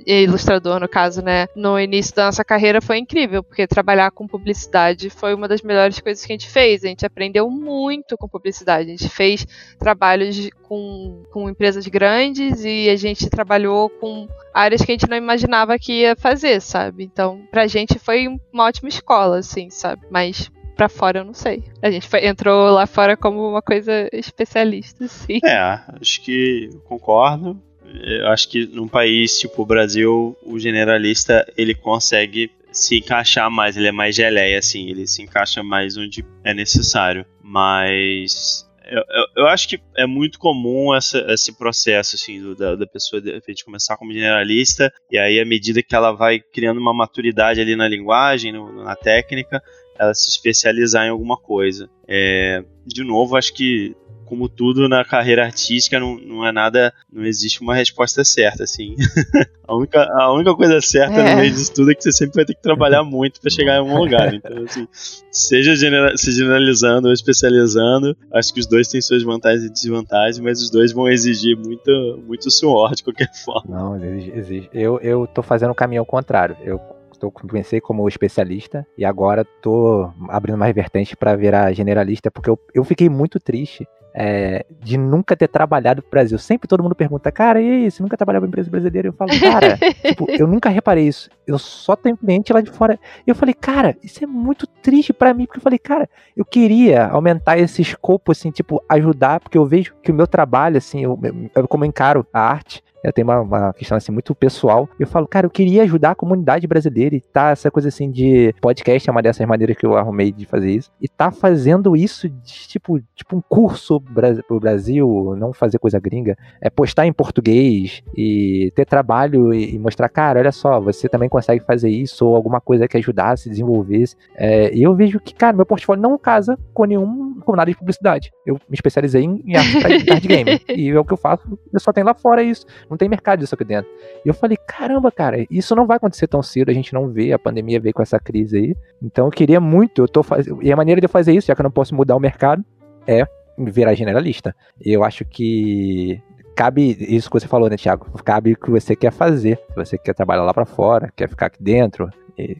ilustrador no caso, né, no início da nossa carreira foi incrível, porque trabalhar com publicidade foi uma das melhores coisas que a gente fez. A gente aprendeu muito com publicidade. A gente fez trabalhos com, com empresas grandes e a gente trabalhou com áreas que a gente não imaginava que ia fazer, sabe? Então, pra gente foi uma ótima escola, assim, sabe? Mas pra fora eu não sei. A gente foi, entrou lá fora como uma coisa especialista, sim. É, acho que concordo. Eu acho que num país tipo o Brasil, o generalista ele consegue se encaixar mais, ele é mais geleia, assim, ele se encaixa mais onde é necessário. Mas eu, eu, eu acho que é muito comum essa, esse processo, assim, do, da, da, pessoa de repente começar como generalista, e aí à medida que ela vai criando uma maturidade ali na linguagem, no, na técnica, ela se especializar em alguma coisa. É, de novo, acho que como tudo na carreira artística, não, não é nada. Não existe uma resposta certa, assim. a, única, a única coisa certa é. no meio disso tudo é que você sempre vai ter que trabalhar muito para chegar em algum lugar. Então, assim, seja se generalizando ou especializando, acho que os dois têm suas vantagens e desvantagens, mas os dois vão exigir muito, muito suor de qualquer forma. Não, exige. exige. Eu, eu tô fazendo o caminho ao contrário. Eu Tô, comecei como especialista e agora tô abrindo mais vertentes para virar generalista, porque eu, eu fiquei muito triste é, de nunca ter trabalhado pro Brasil. Sempre todo mundo pergunta, cara, e aí, você nunca trabalhou em empresa brasileira? Eu falo, cara, tipo, eu nunca reparei isso. Eu só tenho cliente lá de fora. E eu falei, cara, isso é muito triste para mim, porque eu falei, cara, eu queria aumentar esse escopo, assim, tipo, ajudar, porque eu vejo que o meu trabalho, assim, eu, eu como eu encaro a arte, Eu tenho uma, uma questão assim muito pessoal. Eu falo, cara, eu queria ajudar a comunidade brasileira e tá essa coisa assim de podcast é uma dessas maneiras que eu arrumei de fazer isso. E tá fazendo isso de, tipo, tipo um curso pro Brasil, não fazer coisa gringa, é postar em português e ter trabalho e, mostrar, cara, olha só, você também consegue fazer isso ou alguma coisa que ajudasse, desenvolvesse. É, e eu vejo que, cara, meu portfólio não casa com nenhum com nada de publicidade. Eu me especializei em, em arte card game. e é o que eu faço, eu só tenho lá fora isso. Não tem mercado disso aqui dentro. E eu falei, caramba, cara, isso não vai acontecer tão cedo, a gente não vê, a pandemia veio com essa crise aí. Então eu queria muito, eu tô fazendo. E a maneira de eu fazer isso, já que eu não posso mudar o mercado, é virar generalista. Eu acho que cabe isso que você falou, né, Thiago? Cabe o que você quer fazer. Se você quer trabalhar lá para fora, quer ficar aqui dentro.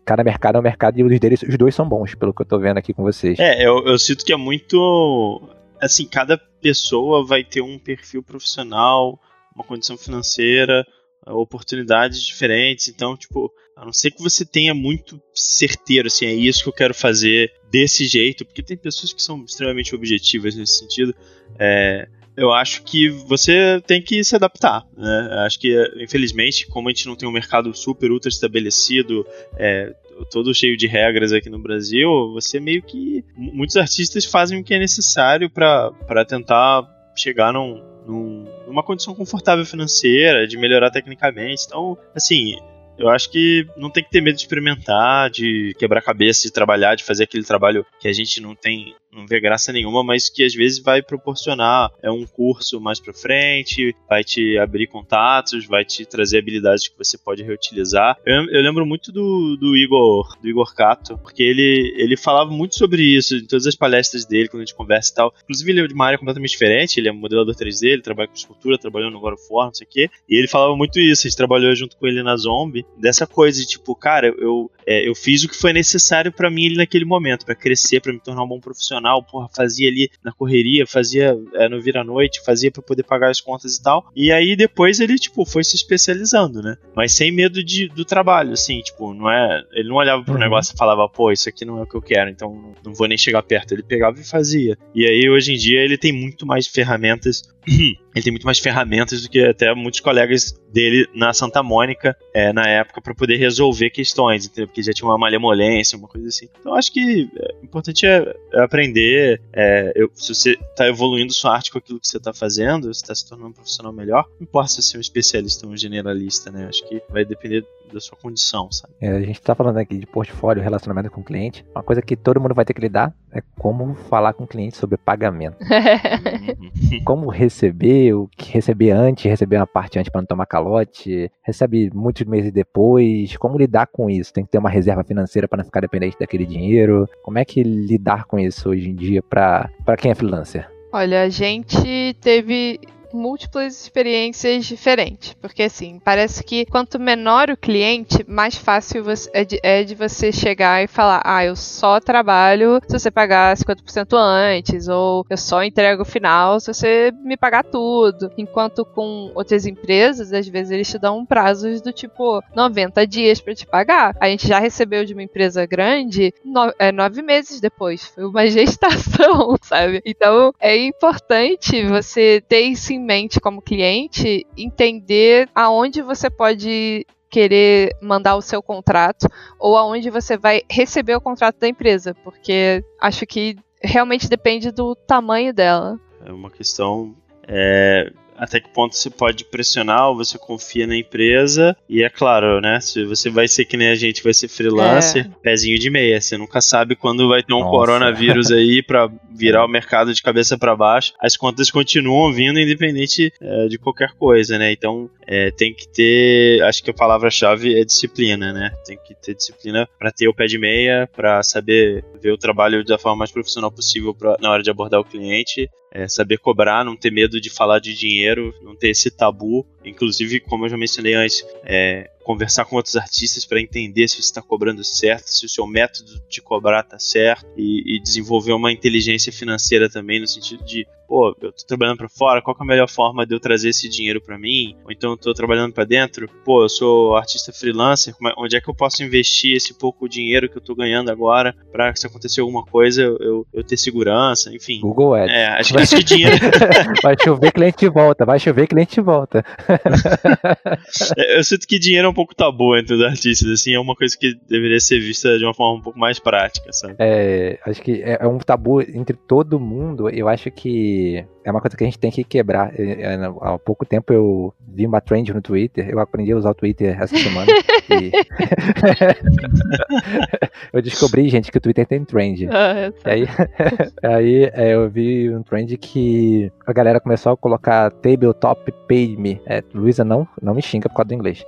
Cada mercado é um mercado e os, deles, os dois são bons, pelo que eu tô vendo aqui com vocês. É, eu, eu sinto que é muito. Assim, cada pessoa vai ter um perfil profissional, uma condição financeira, oportunidades diferentes. Então, tipo, a não ser que você tenha muito certeiro, assim, é isso que eu quero fazer desse jeito, porque tem pessoas que são extremamente objetivas nesse sentido. É, eu acho que você tem que se adaptar. Né? Acho que, infelizmente, como a gente não tem um mercado super ultra estabelecido, é, todo cheio de regras aqui no Brasil, você meio que. Muitos artistas fazem o que é necessário para tentar chegar num, num, numa condição confortável financeira, de melhorar tecnicamente. Então, assim, eu acho que não tem que ter medo de experimentar, de quebrar cabeça, de trabalhar, de fazer aquele trabalho que a gente não tem não vê graça nenhuma, mas que às vezes vai proporcionar é um curso mais para frente, vai te abrir contatos, vai te trazer habilidades que você pode reutilizar. Eu, eu lembro muito do, do Igor, do Igor Cato, porque ele, ele falava muito sobre isso em todas as palestras dele, quando a gente conversa e tal. Inclusive, ele é de uma área completamente diferente, ele é modelador 3D, ele trabalha com escultura, trabalhou no God of War, não sei o quê. E ele falava muito isso, a gente trabalhou junto com ele na Zombie, dessa coisa de tipo, cara, eu, é, eu fiz o que foi necessário para mim ali naquele momento, para crescer, para me tornar um bom profissional profissional, porra, fazia ali na correria, fazia é, no vira-noite, fazia para poder pagar as contas e tal. E aí depois ele, tipo, foi se especializando, né? Mas sem medo de, do trabalho, assim, tipo, não é. Ele não olhava pro uhum. negócio e falava, pô, isso aqui não é o que eu quero, então não vou nem chegar perto. Ele pegava e fazia. E aí hoje em dia ele tem muito mais ferramentas ele tem muito mais ferramentas do que até muitos colegas dele na Santa Mônica é, na época para poder resolver questões, porque já tinha uma malemolência, uma coisa assim. Então acho que é, o importante é, é aprender. É, eu, se você está evoluindo sua arte com aquilo que você está fazendo, você está se tornando um profissional melhor, não importa se você é um especialista ou um generalista, né? Acho que vai depender da sua condição, sabe? É, a gente está falando aqui de portfólio, relacionamento com o cliente. Uma coisa que todo mundo vai ter que lidar é como falar com o cliente sobre pagamento. Uhum. como receber, o que receber antes, receber uma parte antes para não tomar calote, recebe muitos meses depois. Como lidar com isso? Tem que ter uma reserva financeira para não ficar dependente daquele dinheiro. Como é que lidar com isso hoje em dia para quem é freelancer? Olha, a gente teve múltiplas experiências diferentes. Porque, assim, parece que quanto menor o cliente, mais fácil é, de, é de você chegar e falar: ah, eu só trabalho se você pagar 50% antes, ou eu só entrego o final se você me pagar tudo. Enquanto com outras empresas, às vezes eles te dão prazos do tipo 90 dias para te pagar. A gente já recebeu de uma empresa grande no, é, nove meses depois. Foi uma gestação, sabe? Então é importante você ter isso em mente como cliente, entender aonde você pode querer mandar o seu contrato ou aonde você vai receber o contrato da empresa, porque acho que realmente depende do tamanho dela. É uma questão é, até que ponto você pode pressionar ou você confia na empresa. E é claro, né? Se você vai ser que nem a gente, vai ser freelancer, é. pezinho de meia. Você nunca sabe quando vai ter um Nossa. coronavírus aí para virar o mercado de cabeça para baixo. As contas continuam vindo independente é, de qualquer coisa, né? Então é, tem que ter, acho que a palavra-chave é disciplina, né? Tem que ter disciplina para ter o pé de meia, para saber ver o trabalho da forma mais profissional possível pra, na hora de abordar o cliente é, saber cobrar, não ter medo de falar de dinheiro, não ter esse tabu. Inclusive, como eu já mencionei antes, é, conversar com outros artistas para entender se você está cobrando certo, se o seu método de cobrar está certo e, e, desenvolver uma inteligência financeira também no sentido de pô, eu tô trabalhando para fora, qual é a melhor forma de eu trazer esse dinheiro para mim? Ou então eu tô trabalhando para dentro, pô, eu sou artista freelancer, é, onde é que eu posso investir esse pouco dinheiro que eu tô ganhando agora para se acontecer alguma coisa eu, eu, ter segurança, enfim. Google Ads. É, acho que esse dinheiro. vai chover, cliente volta, vai chover, cliente volta. eu sinto que dinheiro é um pouco tabu entre os artistas, assim, é uma coisa que deveria ser vista de uma forma um pouco mais prática, sabe? É, acho que é, é um tabu entre todo mundo. Eu acho que é uma coisa que a gente tem que quebrar. Há pouco tempo eu vi uma trend no Twitter, eu aprendi a usar o Twitter essa semana. e... eu descobri, gente, que o Twitter tem trend. Ah, aí, aí é, eu vi um trend que a galera começou a colocar tabletop pay me. É, Luísa, não, não me xinga por causa do inglês.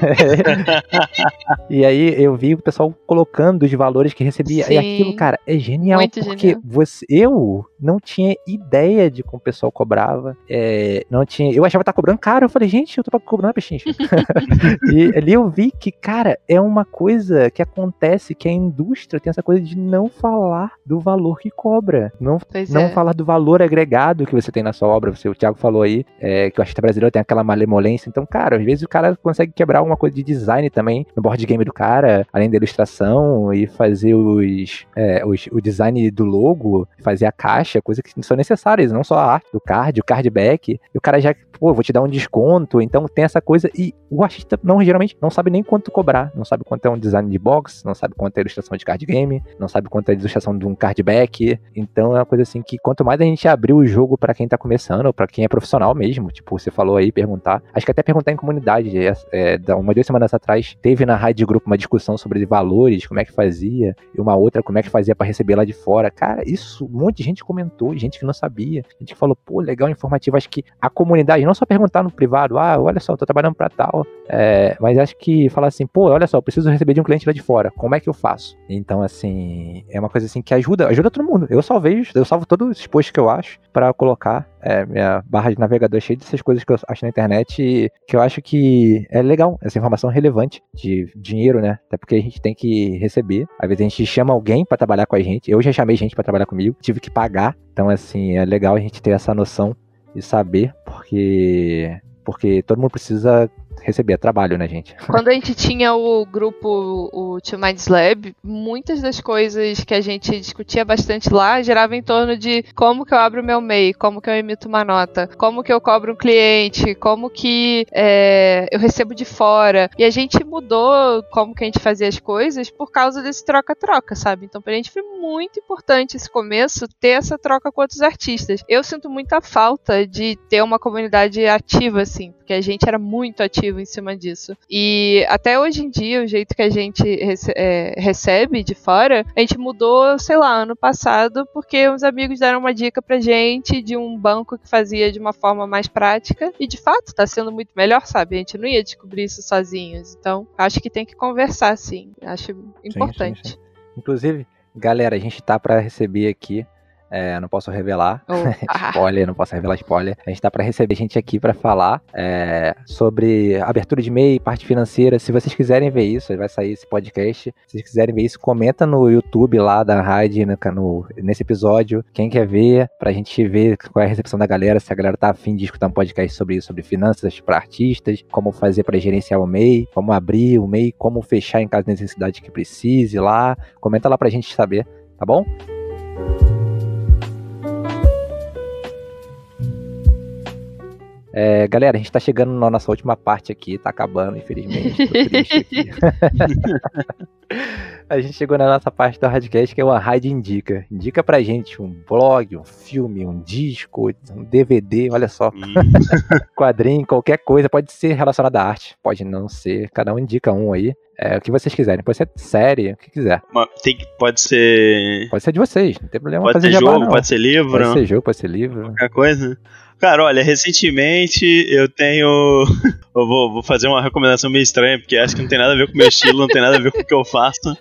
e aí eu vi o pessoal colocando os valores que recebia. Sim. E aquilo, cara, é genial. Muito porque genial. Você, eu não tinha ideia de como o pessoal cobrava. É, não tinha. Eu achava que tá cobrando caro. Eu falei, gente, eu tô cobrando peixinho. e ali eu vi que, cara, é uma coisa que acontece que a indústria tem essa coisa de não falar do valor que cobra. Não, não é. falar do valor agregado que você tem na sua obra. Você, o Thiago falou aí é, que o artista brasileiro tem aquela malemolência. Então, cara, às vezes o cara consegue quebrar uma coisa de design também no board game do cara, além da ilustração e fazer os, é, os o design do logo, fazer a caixa, coisas que são necessárias, não só a arte do card, o cardback. E o cara já, pô, vou te dar um desconto. Então tem essa coisa. E o artista não geralmente não sabe nem quanto cobrar. Não sabe quanto é um design de box, não sabe quanto é ilustração de card game, não sabe quanto é a ilustração de um cardback. Então é uma coisa assim que quanto mais a gente abrir o jogo para quem tá começando, para quem é profissional mesmo, tipo, você falou aí, perguntar. Acho que até perguntar em comunidade. É, é, uma duas semanas atrás, teve na rádio grupo uma discussão sobre valores, como é que fazia, e uma outra, como é que fazia para receber lá de fora. Cara, isso, um monte de gente comentou, gente que não sabia, gente que falou, pô, legal, informativo. Acho que a comunidade, não só perguntar no privado, ah, olha só, tô trabalhando para tal, é, mas acho que falar assim, pô, olha só, preciso receber de um cliente lá de fora, como é que eu faço? Então, assim, é uma coisa assim que ajuda, ajuda todo mundo. Eu vejo, eu salvo todos os posts que eu acho para colocar é, minha barra de navegador é cheia dessas coisas que eu acho na internet e que eu acho que é legal, essa informação relevante de dinheiro, né? Até porque a gente tem que receber. Às vezes a gente chama alguém para trabalhar com a gente. Eu já chamei gente para trabalhar comigo, tive que pagar. Então, assim, é legal a gente ter essa noção e saber, porque porque todo mundo precisa recebia trabalho, né, gente? Quando a gente tinha o grupo, o Two Minds Lab, muitas das coisas que a gente discutia bastante lá giravam em torno de como que eu abro meu MEI, como que eu emito uma nota, como que eu cobro um cliente, como que é, eu recebo de fora. E a gente mudou como que a gente fazia as coisas por causa desse troca-troca, sabe? Então pra gente foi muito importante esse começo ter essa troca com outros artistas. Eu sinto muita falta de ter uma comunidade ativa, assim, porque a gente era muito ativo em cima disso. E até hoje em dia, o jeito que a gente rece é, recebe de fora, a gente mudou, sei lá, ano passado, porque uns amigos deram uma dica pra gente de um banco que fazia de uma forma mais prática. E de fato, tá sendo muito melhor, sabe? A gente não ia descobrir isso sozinhos. Então, acho que tem que conversar, sim. Acho importante. Sim, sim, sim. Inclusive, galera, a gente tá para receber aqui é, não posso revelar oh. spoiler, não posso revelar spoiler. A gente tá para receber gente aqui para falar é, sobre abertura de MEI, parte financeira. Se vocês quiserem ver isso, vai sair esse podcast. Se vocês quiserem ver isso, comenta no YouTube lá da Raid nesse episódio. Quem quer ver, pra gente ver qual é a recepção da galera, se a galera tá afim de escutar um podcast sobre isso, sobre finanças para artistas, como fazer para gerenciar o MEI, como abrir o MEI, como fechar em caso de necessidade que precise lá. Comenta lá pra gente saber, tá bom? É, galera, a gente tá chegando na nossa última parte aqui, tá acabando, infelizmente. Tô triste aqui. a gente chegou na nossa parte do Radcast, que é uma Raid Indica. Indica pra gente um blog, um filme, um disco, um DVD, olha só. Quadrinho, qualquer coisa, pode ser relacionado à arte, pode não ser. Cada um indica um aí. É, o que vocês quiserem. Pode ser série, o que quiser. Tem que, pode ser. Pode ser de vocês, não tem problema. Pode ser jogo, pode ser livro. Pode ser jogo, pode ser livro. Qualquer coisa. Cara, olha, recentemente eu tenho. eu vou, vou, fazer uma recomendação meio estranha, porque acho que não tem nada a ver com o meu estilo, não tem nada a ver com o que eu faço.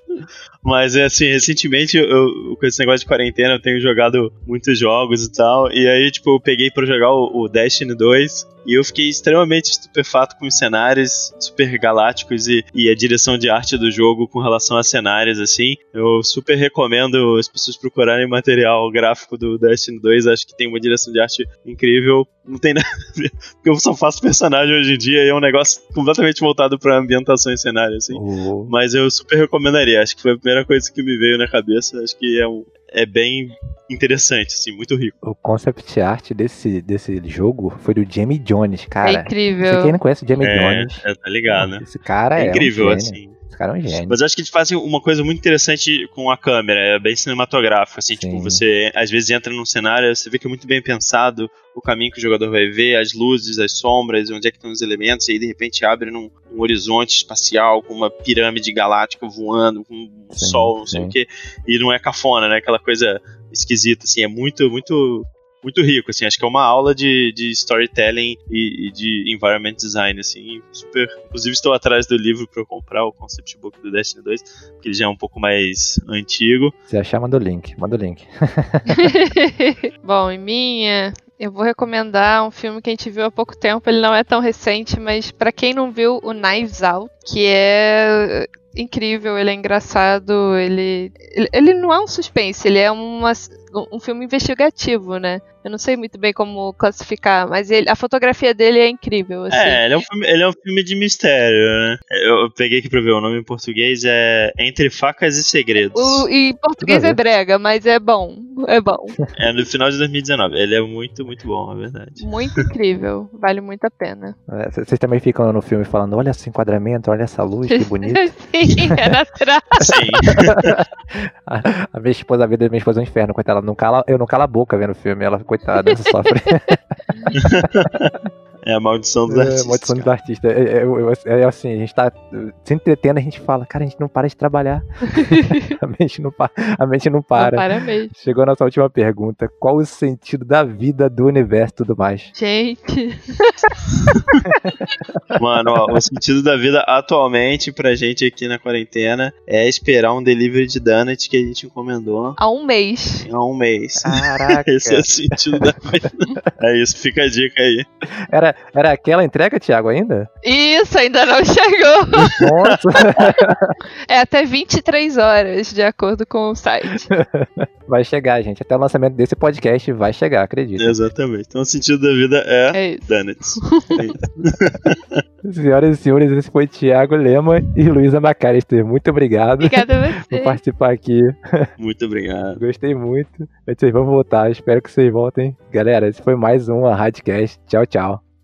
Mas é assim, recentemente, eu, com esse negócio de quarentena, eu tenho jogado muitos jogos e tal. E aí, tipo, eu peguei pra jogar o, o Destiny 2. E eu fiquei extremamente estupefato com os cenários super galácticos e, e a direção de arte do jogo com relação a cenários, assim. Eu super recomendo as pessoas procurarem material gráfico do Destiny 2. Acho que tem uma direção de arte incrível. Não tem nada a ver, porque eu só faço personagem hoje em dia e é um negócio completamente voltado pra ambientação e cenário, assim. O- Mas eu super recomendaria. Acho que foi a primeira coisa que me veio na cabeça. Acho que é, um, é bem interessante, assim, muito rico. O concept art desse, desse jogo foi do Jamie Jones, é cara. Você incrível. quem não conhece o Jamie É, Jones? é, tá ligado, né? Esse cara É, é, incrível, um gênio. assim. Esse cara é um gênio. Mas eu acho que eles fazem uma coisa muito interessante com a câmera, é bem cinematográfico, assim, Sim. tipo, você às vezes entra num cenário, você vê que é muito bem pensado o caminho que o jogador vai ver, as luzes, as sombras, onde é que estão os elementos, e aí de repente abre num um horizonte espacial com uma pirâmide galáctica voando, com um Sim, sol, não sei sim. o que, e não é cafona, né? Aquela coisa esquisita, assim, é muito, muito. Muito rico, assim, acho que é uma aula de, de storytelling e, e de environment design, assim, super. Inclusive estou atrás do livro para eu comprar o concept book do Destiny 2, porque ele já é um pouco mais antigo. Se achar, manda o link. Manda o link. Bom, em minha, eu vou recomendar um filme que a gente viu há pouco tempo. Ele não é tão recente, mas pra quem não viu, o Knives Out, que é incrível, ele é engraçado, ele, ele, ele não é um suspense, ele é uma, um filme investigativo, né? Eu não sei muito bem como classificar, mas ele, a fotografia dele é incrível, assim. É, ele é, um filme, ele é um filme de mistério, né? Eu, eu peguei aqui pra ver, o nome em português é Entre Facas e Segredos. O, em português é brega, mas é bom. É bom. É no final de 2019. Ele é muito, muito bom, é verdade. Muito incrível. Vale muito a pena. É, Vocês também ficam no filme falando, olha esse enquadramento, olha essa luz, que bonito. Sim, é natural. Sim. a, a minha esposa, a vida da minha esposa é um inferno, coitada. Ela não cala, eu não calo a boca vendo o filme, ela, coitada, sofre. É a maldição dos É, artistas. maldição dos cara. artistas. É, é, é assim, a gente tá se entretendo, a gente fala, cara, a gente não para de trabalhar. a, mente não pa- a mente não para. Não para mesmo. Chegou a nossa última pergunta. Qual o sentido da vida, do universo e tudo mais? Gente, Mano, ó, o sentido da vida atualmente pra gente aqui na quarentena é esperar um delivery de donut que a gente encomendou há um mês. há um mês. Caraca. Esse é o sentido da vida. É isso, fica a dica aí. Era, era aquela entrega, Thiago, ainda? Isso, ainda não chegou. Nossa! É até 23 horas, de acordo com o site. vai chegar, gente. Até o lançamento desse podcast vai chegar, acredito. Exatamente. Então o sentido da vida é É isso. donuts. É isso. Senhoras e senhores, esse foi Thiago Lema e Luísa Macalister. Muito obrigado Obrigada a por você. participar aqui. Muito obrigado. Gostei muito. Vocês vão voltar. Espero que vocês voltem. Galera, esse foi mais um Radcast. Tchau, tchau.